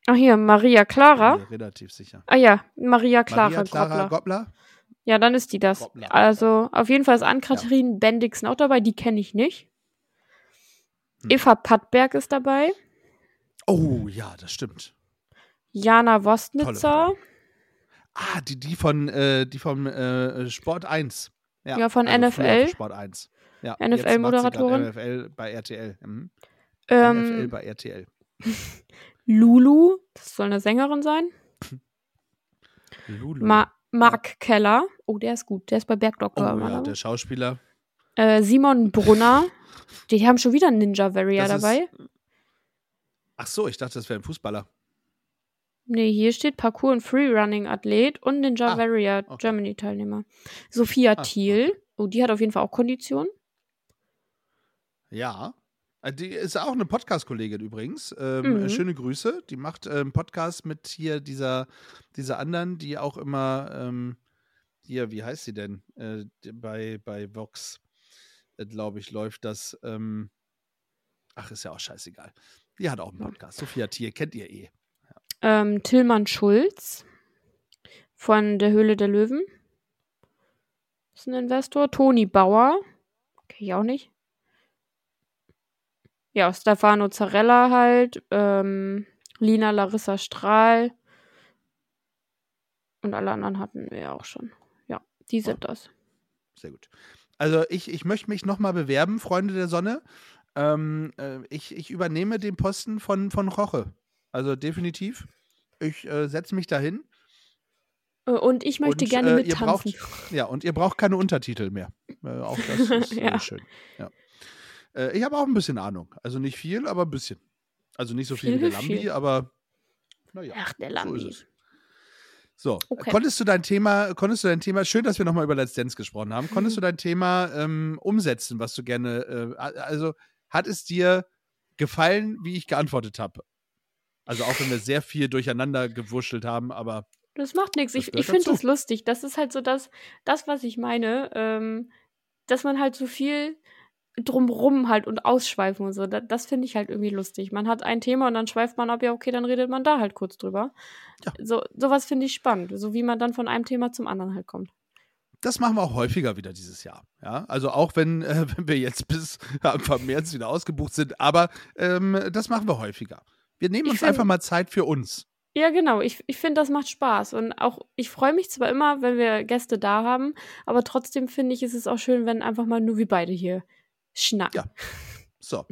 ach hier, Maria Clara. Bin mir relativ sicher. Ah ja, Maria Clara, Maria Clara Groppler. Gobbler? Ja, dann ist die das. Groppler. Also auf jeden Fall ist Ann-Kathrin Bendixen auch dabei, die kenne ich nicht. Hm. Eva Pattberg ist dabei. Oh, ja, das stimmt. Jana Wostnitzer. Ah, die, die von, äh, die vom äh, Sport 1. Ja, von früher NFL. Sport 1. Ja, NFL jetzt macht sie grad Moderatorin. NFL bei RTL. Mhm. NFL Ähm, bei RTL. [laughs] Lulu, das soll eine Sängerin sein. Lulu. Ma Mark Keller. Oh, der ist gut. Der ist bei oh Bergdoktor. immer ja, der Schauspieler. äh, Simon Brunner. Die haben schon wieder einen Ninja Warrior Das ist- dabei. Ach so, ich dachte, das wäre ein Fußballer. Nee, hier steht Parkour- und Freerunning-Athlet und Ninja Ah, Warrior okay. Germany-Teilnehmer. Sophia Ah, Thiel. Oh, die hat auf jeden Fall auch Kondition. Ja. Äh, Die ist auch eine Podcast-Kollegin übrigens. Ähm, Mhm. äh, Schöne Grüße. Die macht äh, einen Podcast mit hier dieser, dieser anderen, die auch immer ähm, hier, wie heißt sie denn? Äh, bei, bei Vox, äh, glaube ich, läuft das. Ähm, ach, ist ja auch scheißegal. Die hat auch einen Podcast. Sophia Thiel, kennt ihr eh. Ähm, Tillmann Schulz von der Höhle der Löwen. Ist ein Investor. Toni Bauer. Kenn ich auch nicht. Ja, Stefano Zarella halt. Ähm, Lina Larissa Strahl. Und alle anderen hatten wir ja auch schon. Ja, die sind das. Sehr gut. Also ich, ich möchte mich nochmal bewerben, Freunde der Sonne. Ähm, äh, ich, ich übernehme den Posten von, von Roche. Also definitiv. Ich äh, setze mich dahin. Äh, Und ich möchte und, gerne äh, mittanzen. braucht, Ja, und ihr braucht keine Untertitel mehr. Äh, auch das [laughs] ist äh, Ja. schön. Ja. Äh, ich habe auch ein bisschen Ahnung. Also nicht viel, aber ein bisschen. Also nicht so viel, wie Viel der hilft Lambi, viel. aber naja. Ach, der So Lambi. ist es. So, Okay. konntest du dein Thema, konntest du dein Thema, schön, dass wir nochmal über Let's Dance gesprochen haben, konntest du dein Thema ähm, umsetzen, was du gerne, äh, also hat es dir gefallen, wie ich geantwortet habe? Also auch wenn wir sehr viel durcheinander gewurschtelt haben, aber Das macht nichts. Ich, ich finde das lustig. Das ist halt so das, das was ich meine, ähm, dass man halt so viel drumrum halt und ausschweifen und so. Das, das finde ich halt irgendwie lustig. Man hat ein Thema und dann schweift man ab, ja, okay, dann redet man da halt kurz drüber. Ja. So, sowas finde ich spannend. So wie man dann von einem Thema zum anderen halt kommt. das machen wir auch häufiger wieder dieses Jahr. Ja, also auch wenn, äh, [laughs] wenn wir jetzt bis [laughs] Anfang März wieder ausgebucht sind, aber ähm, das machen wir häufiger. Wir nehmen uns find- einfach mal Zeit für uns. Ja, genau. Ich, ich finde, das macht Spaß. Und auch, ich freue mich zwar immer, wenn wir Gäste da haben, aber trotzdem finde ich, ist es auch schön, wenn einfach mal nur wir beide hier schnacken. Ja. So.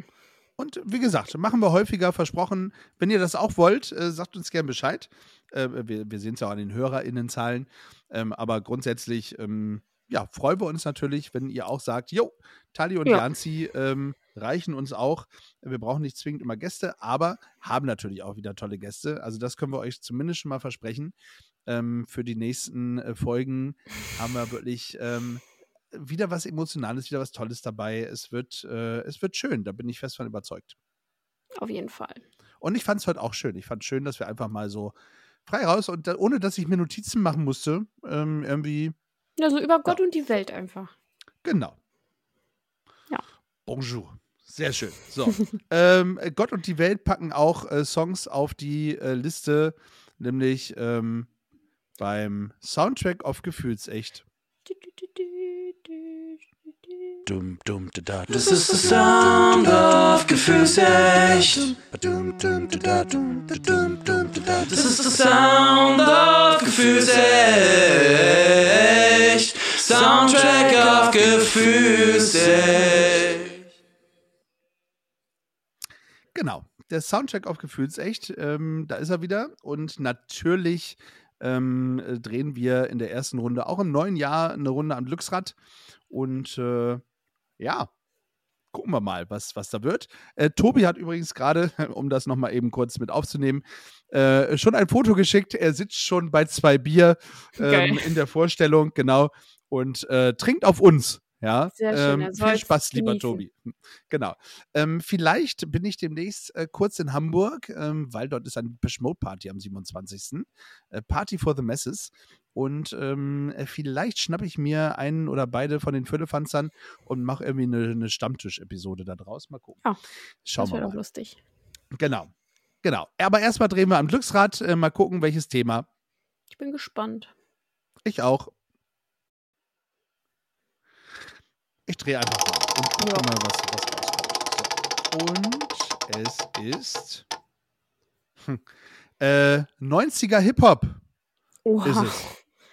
Und wie gesagt, machen wir häufiger, versprochen. Wenn ihr das auch wollt, äh, sagt uns gern Bescheid. Äh, wir wir sehen es ja auch an den HörerInnenzahlen. Ähm, aber grundsätzlich, ähm, ja, freuen wir uns natürlich, wenn ihr auch sagt, jo, Tali und Ja. Janzi ähm, reichen uns auch. Wir brauchen nicht zwingend immer Gäste, aber haben natürlich auch wieder tolle Gäste. Also das können wir euch zumindest schon mal versprechen. Ähm, für die nächsten äh, Folgen haben wir wirklich ähm, wieder was Emotionales, wieder was Tolles dabei. Es wird, äh, es wird schön, da bin ich fest von überzeugt. Auf jeden Fall. Und ich fand es heute auch schön. Ich fand schön, dass wir einfach mal so frei raus und da, ohne dass ich mir Notizen machen musste, ähm, irgendwie, Ja, so über Gott und die Welt einfach. genau. Ja. Bonjour. Sehr schön. So. [laughs] ähm, Gott und die Welt packen auch äh, Songs auf die äh, Liste, nämlich ähm, beim Soundtrack auf Gefühlsecht. Dum, dum, da, da, Das ist der Sound of Gefühlsecht. Das ist der Sound of Gefühlsecht. Soundtrack of Gefühlsecht. Genau, der Soundtrack auf Gefühlsecht, ähm, da ist er wieder. Und natürlich ähm, äh, drehen wir in der ersten Runde auch im neuen Jahr eine Runde am Glücksrad. Und äh, ja, gucken wir mal, was, was da wird. Äh, Tobi hat übrigens gerade, [laughs] um das nochmal eben kurz mit aufzunehmen, äh, schon ein Foto geschickt. Er sitzt schon bei zwei Bier ähm, in der Vorstellung, genau, und äh, trinkt auf uns. Ja, Sehr schön, ähm, viel Spaß, lieber genießen. Tobi. Genau. Ähm, vielleicht bin ich demnächst äh, kurz in Hamburg, ähm, weil dort ist eine Mode Party am 27. Äh, Party for the Masses. Und ähm, äh, vielleicht schnappe ich mir einen oder beide von den Füllefanzern und mache irgendwie eine, eine Stammtisch-Episode da draus. Mal gucken. Ja, Schauen das wäre doch lustig. Genau. Genau. Aber erstmal drehen wir am Glücksrad. Äh, mal gucken, welches Thema. Ich bin gespannt. Ich auch. Ich drehe einfach mal und gucke Ja. mal, was, was rauskommt. So. Und es ist hm, [laughs] äh, 90er Hip-Hop Oha. ist es.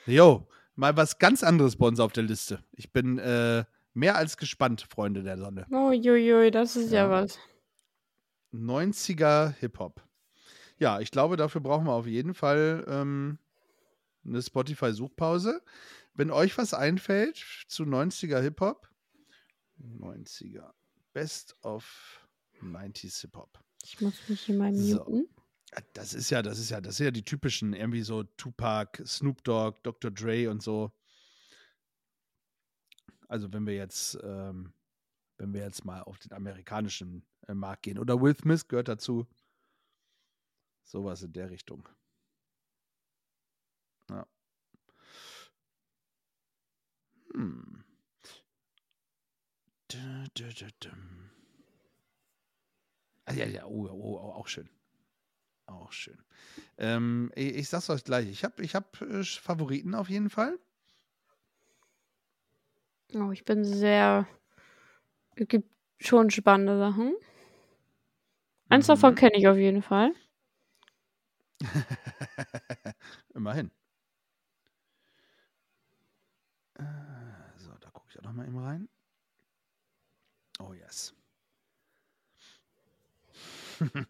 Jo, mal was ganz anderes bei uns auf der Liste. Ich bin äh, mehr als gespannt, Freunde der Sonne. Uiuiui, das ist ja, Ja. was. 90er Hip-Hop. Ja, ich glaube, dafür brauchen wir auf jeden Fall ähm, eine Spotify-Suchpause. Wenn euch was einfällt zu 90er Hip-Hop, 90er, Best of 90s Hip-Hop. Ich muss mich hier mal muten. Ja, Das ist ja, das ist ja, das sind ja die typischen, irgendwie so Tupac, Snoop Dogg, Dr. Dre und so. Also wenn wir jetzt, ähm, wenn wir jetzt mal auf den amerikanischen äh, Markt gehen. Oder Will Smith gehört dazu. Sowas in der Richtung. Ja. Hm. Ah, ja, ja, oh, oh, oh, auch schön. Auch schön. Ähm, ich, ich, sag's euch gleich. Ich habe ich hab, äh, Favoriten auf jeden Fall. Oh, ich bin sehr. Es gibt schon spannende Sachen. Eins mhm. davon kenne ich auf jeden Fall. Immerhin. So, da gucke ich auch noch mal eben rein. Oh yes. [laughs]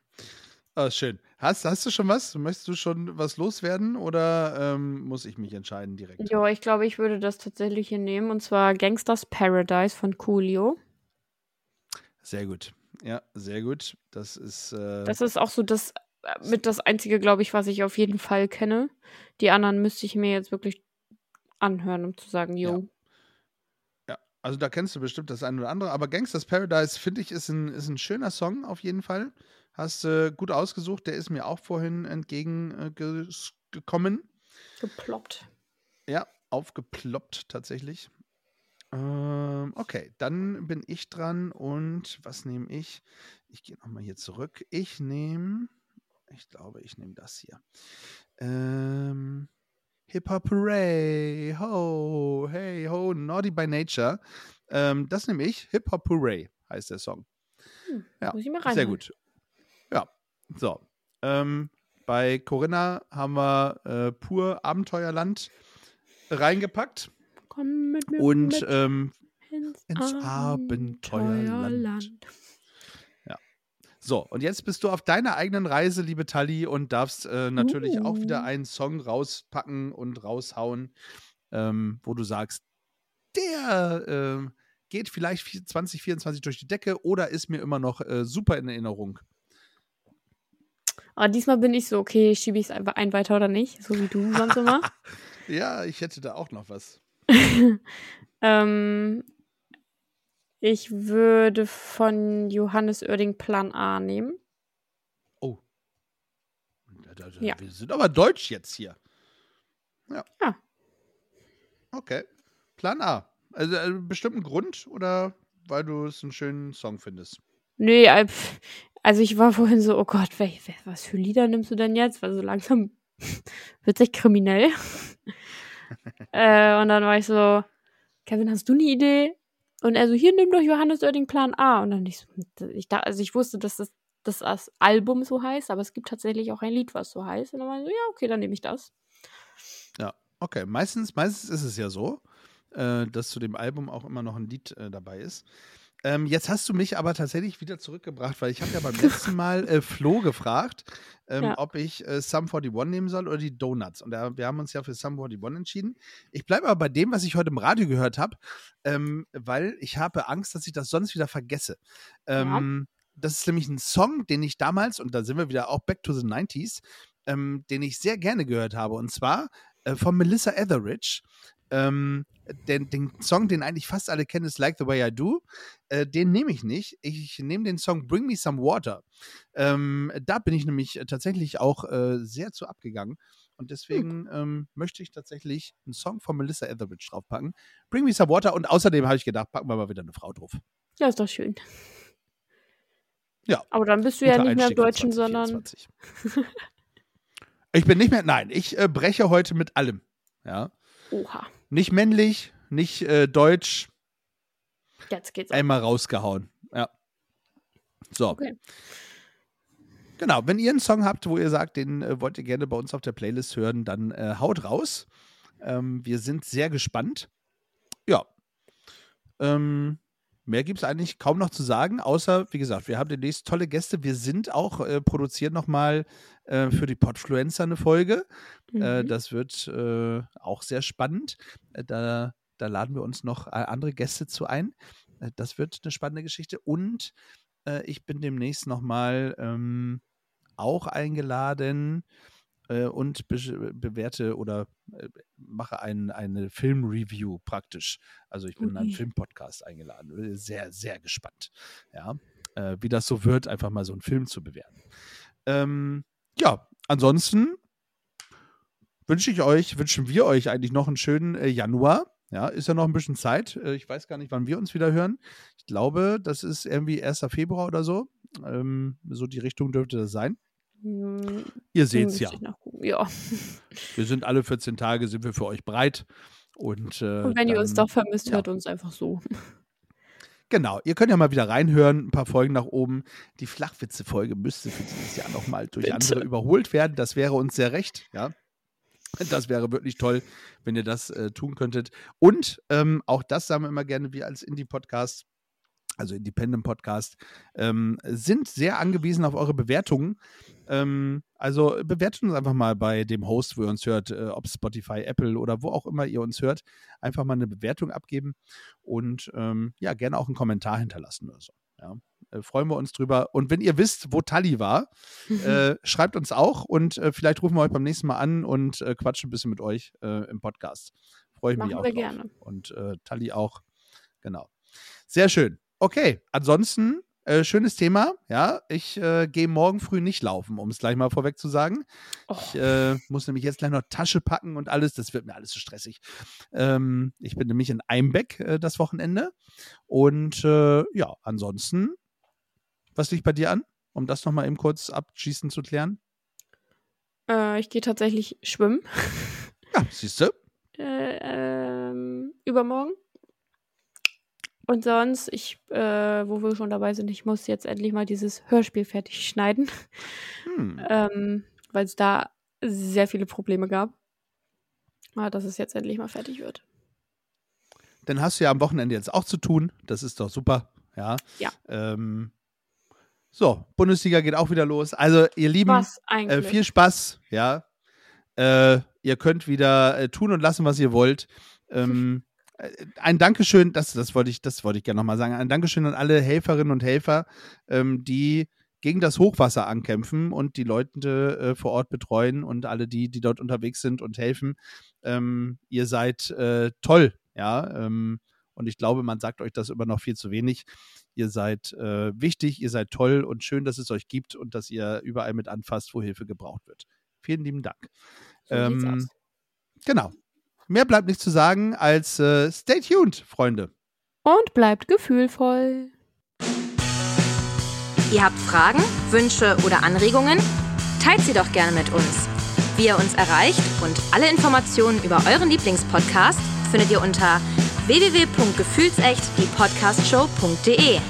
ah, schön. Hast, hast du schon was? Möchtest du schon was loswerden oder ähm, muss ich mich entscheiden direkt? Ja, ich glaube, ich würde das tatsächlich hier nehmen. Und zwar Gangsters Paradise von Coolio. Sehr gut. Ja, sehr gut. Das ist. Äh, Das ist auch so das mit das einzige, glaube ich, was ich auf jeden Fall kenne. Die anderen müsste ich mir jetzt wirklich anhören, um zu sagen, jo. ja, also da kennst du bestimmt das eine oder andere. Aber Gangsters Paradise, finde ich, ist ein, ist ein schöner Song auf jeden Fall. Hast äh, gut ausgesucht. Der ist mir auch vorhin entgegengekommen. Äh. Geploppt. Ja, aufgeploppt tatsächlich. Ähm, okay, dann bin ich dran und was nehme ich? Ich gehe nochmal hier zurück. Ich nehme, ich glaube, ich nehme das hier. Ähm, Hip Hop Hooray, ho, hey, ho, Naughty by Nature. Ähm, das nehme ich. Hip Hop Hooray heißt der Song. Ja, Muss ich mal rein. Sehr gut. Ja, so. Ähm, bei Corinna haben wir äh, pur Abenteuerland reingepackt Komm mit mir und mit ähm, ins, ins Abenteuerland. So, und jetzt bist du auf deiner eigenen Reise, liebe Tali, und darfst äh, natürlich auch wieder Uh. einen Song rauspacken und raushauen, ähm, wo du sagst, der ähm, geht vielleicht 2024 durch die Decke oder ist mir immer noch äh, super in Erinnerung. Aber diesmal bin ich so, okay, schiebe ich es einfach ein weiter oder nicht, so wie du sonst immer. [laughs] Ja, ich hätte da auch noch was. [laughs] ähm, ich würde von Johannes Oerding Plan A nehmen. Oh. Da, da, Ja. Wir sind aber deutsch jetzt hier. Ja. Ja. Okay. Plan A. Also äh, bestimmten Grund oder weil du es einen schönen Song findest? Nee, äh, also ich war vorhin so, oh Gott, was für Lieder nimmst du denn jetzt? Weil so langsam [laughs] wird echt kriminell. [laughs] äh, und dann war ich so, Kevin, hast du eine Idee? Und er so, hier nimm doch Johannes Oerding Plan A. Und dann ich ich dachte, also ich wusste, dass das, dass das Album so heißt, aber es gibt tatsächlich auch ein Lied, was so heißt. Und dann war ich so, ja, okay, dann nehme ich das. Ja, okay. Meistens, meistens ist es ja so, äh, dass zu dem Album auch immer noch ein Lied äh, dabei ist. Ähm, jetzt hast du mich aber tatsächlich wieder zurückgebracht, weil ich habe ja beim letzten [laughs] Mal äh, Flo gefragt, ähm, Ja. ob ich äh, Sum 41 nehmen soll oder die Donuts. Und da, wir haben uns ja für Sum 41 entschieden. Ich bleibe aber bei dem, was ich heute im Radio gehört habe, ähm, weil ich habe Angst, dass ich das sonst wieder vergesse. Ähm, Das ist nämlich ein Song, den ich damals, und da sind wir wieder auch back to the 90s, ähm, den ich sehr gerne gehört habe. Und zwar äh, von Melissa Etheridge. Ähm, den, den Song, den eigentlich fast alle kennen, ist Like the Way I Do. Äh, den nehme ich nicht. Ich nehme den Song Bring Me Some Water. Ähm, da bin ich nämlich tatsächlich auch äh, sehr zu abgegangen. Und deswegen ähm, möchte ich tatsächlich einen Song von Melissa Etheridge draufpacken. Bring Me Some Water. Und außerdem habe ich gedacht, packen wir mal wieder eine Frau drauf. Ja, ist doch schön. Ja. Aber dann bist du ja nicht mehr im Deutschen, sondern 2024. ich bin nicht mehr, nein, ich äh, breche heute mit allem. Ja. oha, Nicht männlich, nicht äh, deutsch, jetzt geht's. einmal rausgehauen. Ja. So. Okay. Genau, wenn ihr einen Song habt, wo ihr sagt, den äh, wollt ihr gerne bei uns auf der Playlist hören, dann äh, haut raus. Ähm, wir sind sehr gespannt. Ja. Ähm, mehr gibt es eigentlich kaum noch zu sagen, außer, wie gesagt, wir haben demnächst tolle Gäste. Wir sind auch, äh, produzieren nochmal äh, für die Podfluencer eine Folge. Äh, Mhm. das wird äh, auch sehr spannend. Äh, da, da laden wir uns noch äh, andere Gäste zu ein. Äh, das wird eine spannende Geschichte. Und äh, ich bin demnächst nochmal ähm, auch eingeladen äh, und be bewerte oder äh, mache ein, eine Filmreview praktisch. Also ich bin in einen. Filmpodcast eingeladen. Bin Sehr, sehr gespannt. Ja, äh, wie das so wird, einfach mal so einen Film zu bewerten. Ähm, ja, ansonsten wünsche ich euch, wünschen wir euch eigentlich noch einen schönen äh, Januar. Ja, ist ja noch ein bisschen Zeit. Äh, ich weiß gar nicht, wann wir uns wieder hören. Ich glaube, das ist irgendwie 1. Februar oder so. Ähm, so die Richtung dürfte das sein. Hm, Ihr seht es müsste ja. Ja. [laughs] Wir sind alle 14 Tage, sind wir für euch bereit. Und, äh, Und wenn ihr uns dann- doch vermisst, ja. hört uns einfach so. [laughs] Genau, ihr könnt ja mal wieder reinhören, ein paar Folgen nach oben. Die Flachwitze-Folge müsste für dieses Jahr nochmal durch Bitte. andere überholt werden. Das wäre uns sehr recht, ja. Das wäre wirklich toll, wenn ihr das äh, tun könntet. Und ähm, auch das sagen wir immer gerne, wir als Indie-Podcast, also Independent Podcast, ähm, sind sehr angewiesen auf eure Bewertungen. Ähm, also bewertet uns einfach mal bei dem Host, wo ihr uns hört, äh, ob Spotify, Apple oder wo auch immer ihr uns hört. Einfach mal eine Bewertung abgeben und ähm, ja, gerne auch einen Kommentar hinterlassen oder so. Ja, äh, freuen wir uns drüber. Und wenn ihr wisst, wo Tali war, [laughs] äh, schreibt uns auch und äh, vielleicht rufen wir euch beim nächsten Mal an und äh, quatschen ein bisschen mit euch äh, im Podcast. Freue ich mich Machen auch wir drauf. gerne. Und äh, Tali auch. Genau. Sehr schön. Okay, ansonsten äh, schönes Thema. Ja, ich äh, gehe morgen früh nicht laufen, um es gleich mal vorweg zu sagen. Oh, Ich äh, muss nämlich jetzt gleich noch Tasche packen und alles. Das wird mir alles zu stressig. Ähm, ich bin nämlich in Einbeck äh, das Wochenende. Und äh, ja, ansonsten, was liegt bei dir an? Um das nochmal eben kurz abschließend zu klären. äh, ich gehe tatsächlich schwimmen. Ja, siehst du? äh, ähm, übermorgen. Und sonst, ich, äh, wo wir schon dabei sind, ich muss jetzt endlich mal dieses Hörspiel fertig schneiden, Hm. ähm, weil es da sehr viele Probleme gab. Aber dass es jetzt endlich mal fertig wird. Dann hast du ja am Wochenende jetzt auch zu tun. Das ist doch super. Ja. Ja. Ähm, so, Bundesliga geht auch wieder los. Also, ihr Lieben, äh, viel Spaß. Ja. Äh, ihr könnt wieder äh, tun und lassen, was ihr wollt. Ähm, äh, ein Dankeschön, das, das wollte ich, das wollte ich gerne nochmal sagen. Ein Dankeschön an alle Helferinnen und Helfer, ähm, die gegen das Hochwasser ankämpfen und die Leute äh, vor Ort betreuen und alle die, die dort unterwegs sind und helfen. Ähm, ihr seid äh, toll, ja. Ähm, und ich glaube, man sagt euch das immer noch viel zu wenig. Ihr seid äh, wichtig, ihr seid toll und schön, dass es euch gibt und dass ihr überall mit anfasst, wo Hilfe gebraucht wird. Vielen lieben Dank. So ähm. Genau. Mehr bleibt nicht zu sagen als äh, stay tuned, Freunde. Und bleibt gefühlvoll. Ihr habt Fragen, Wünsche oder Anregungen? Teilt sie doch gerne mit uns. Wie ihr uns erreicht und alle Informationen über euren Lieblingspodcast findet ihr unter www.gefühlsecht die Podcastshow.de.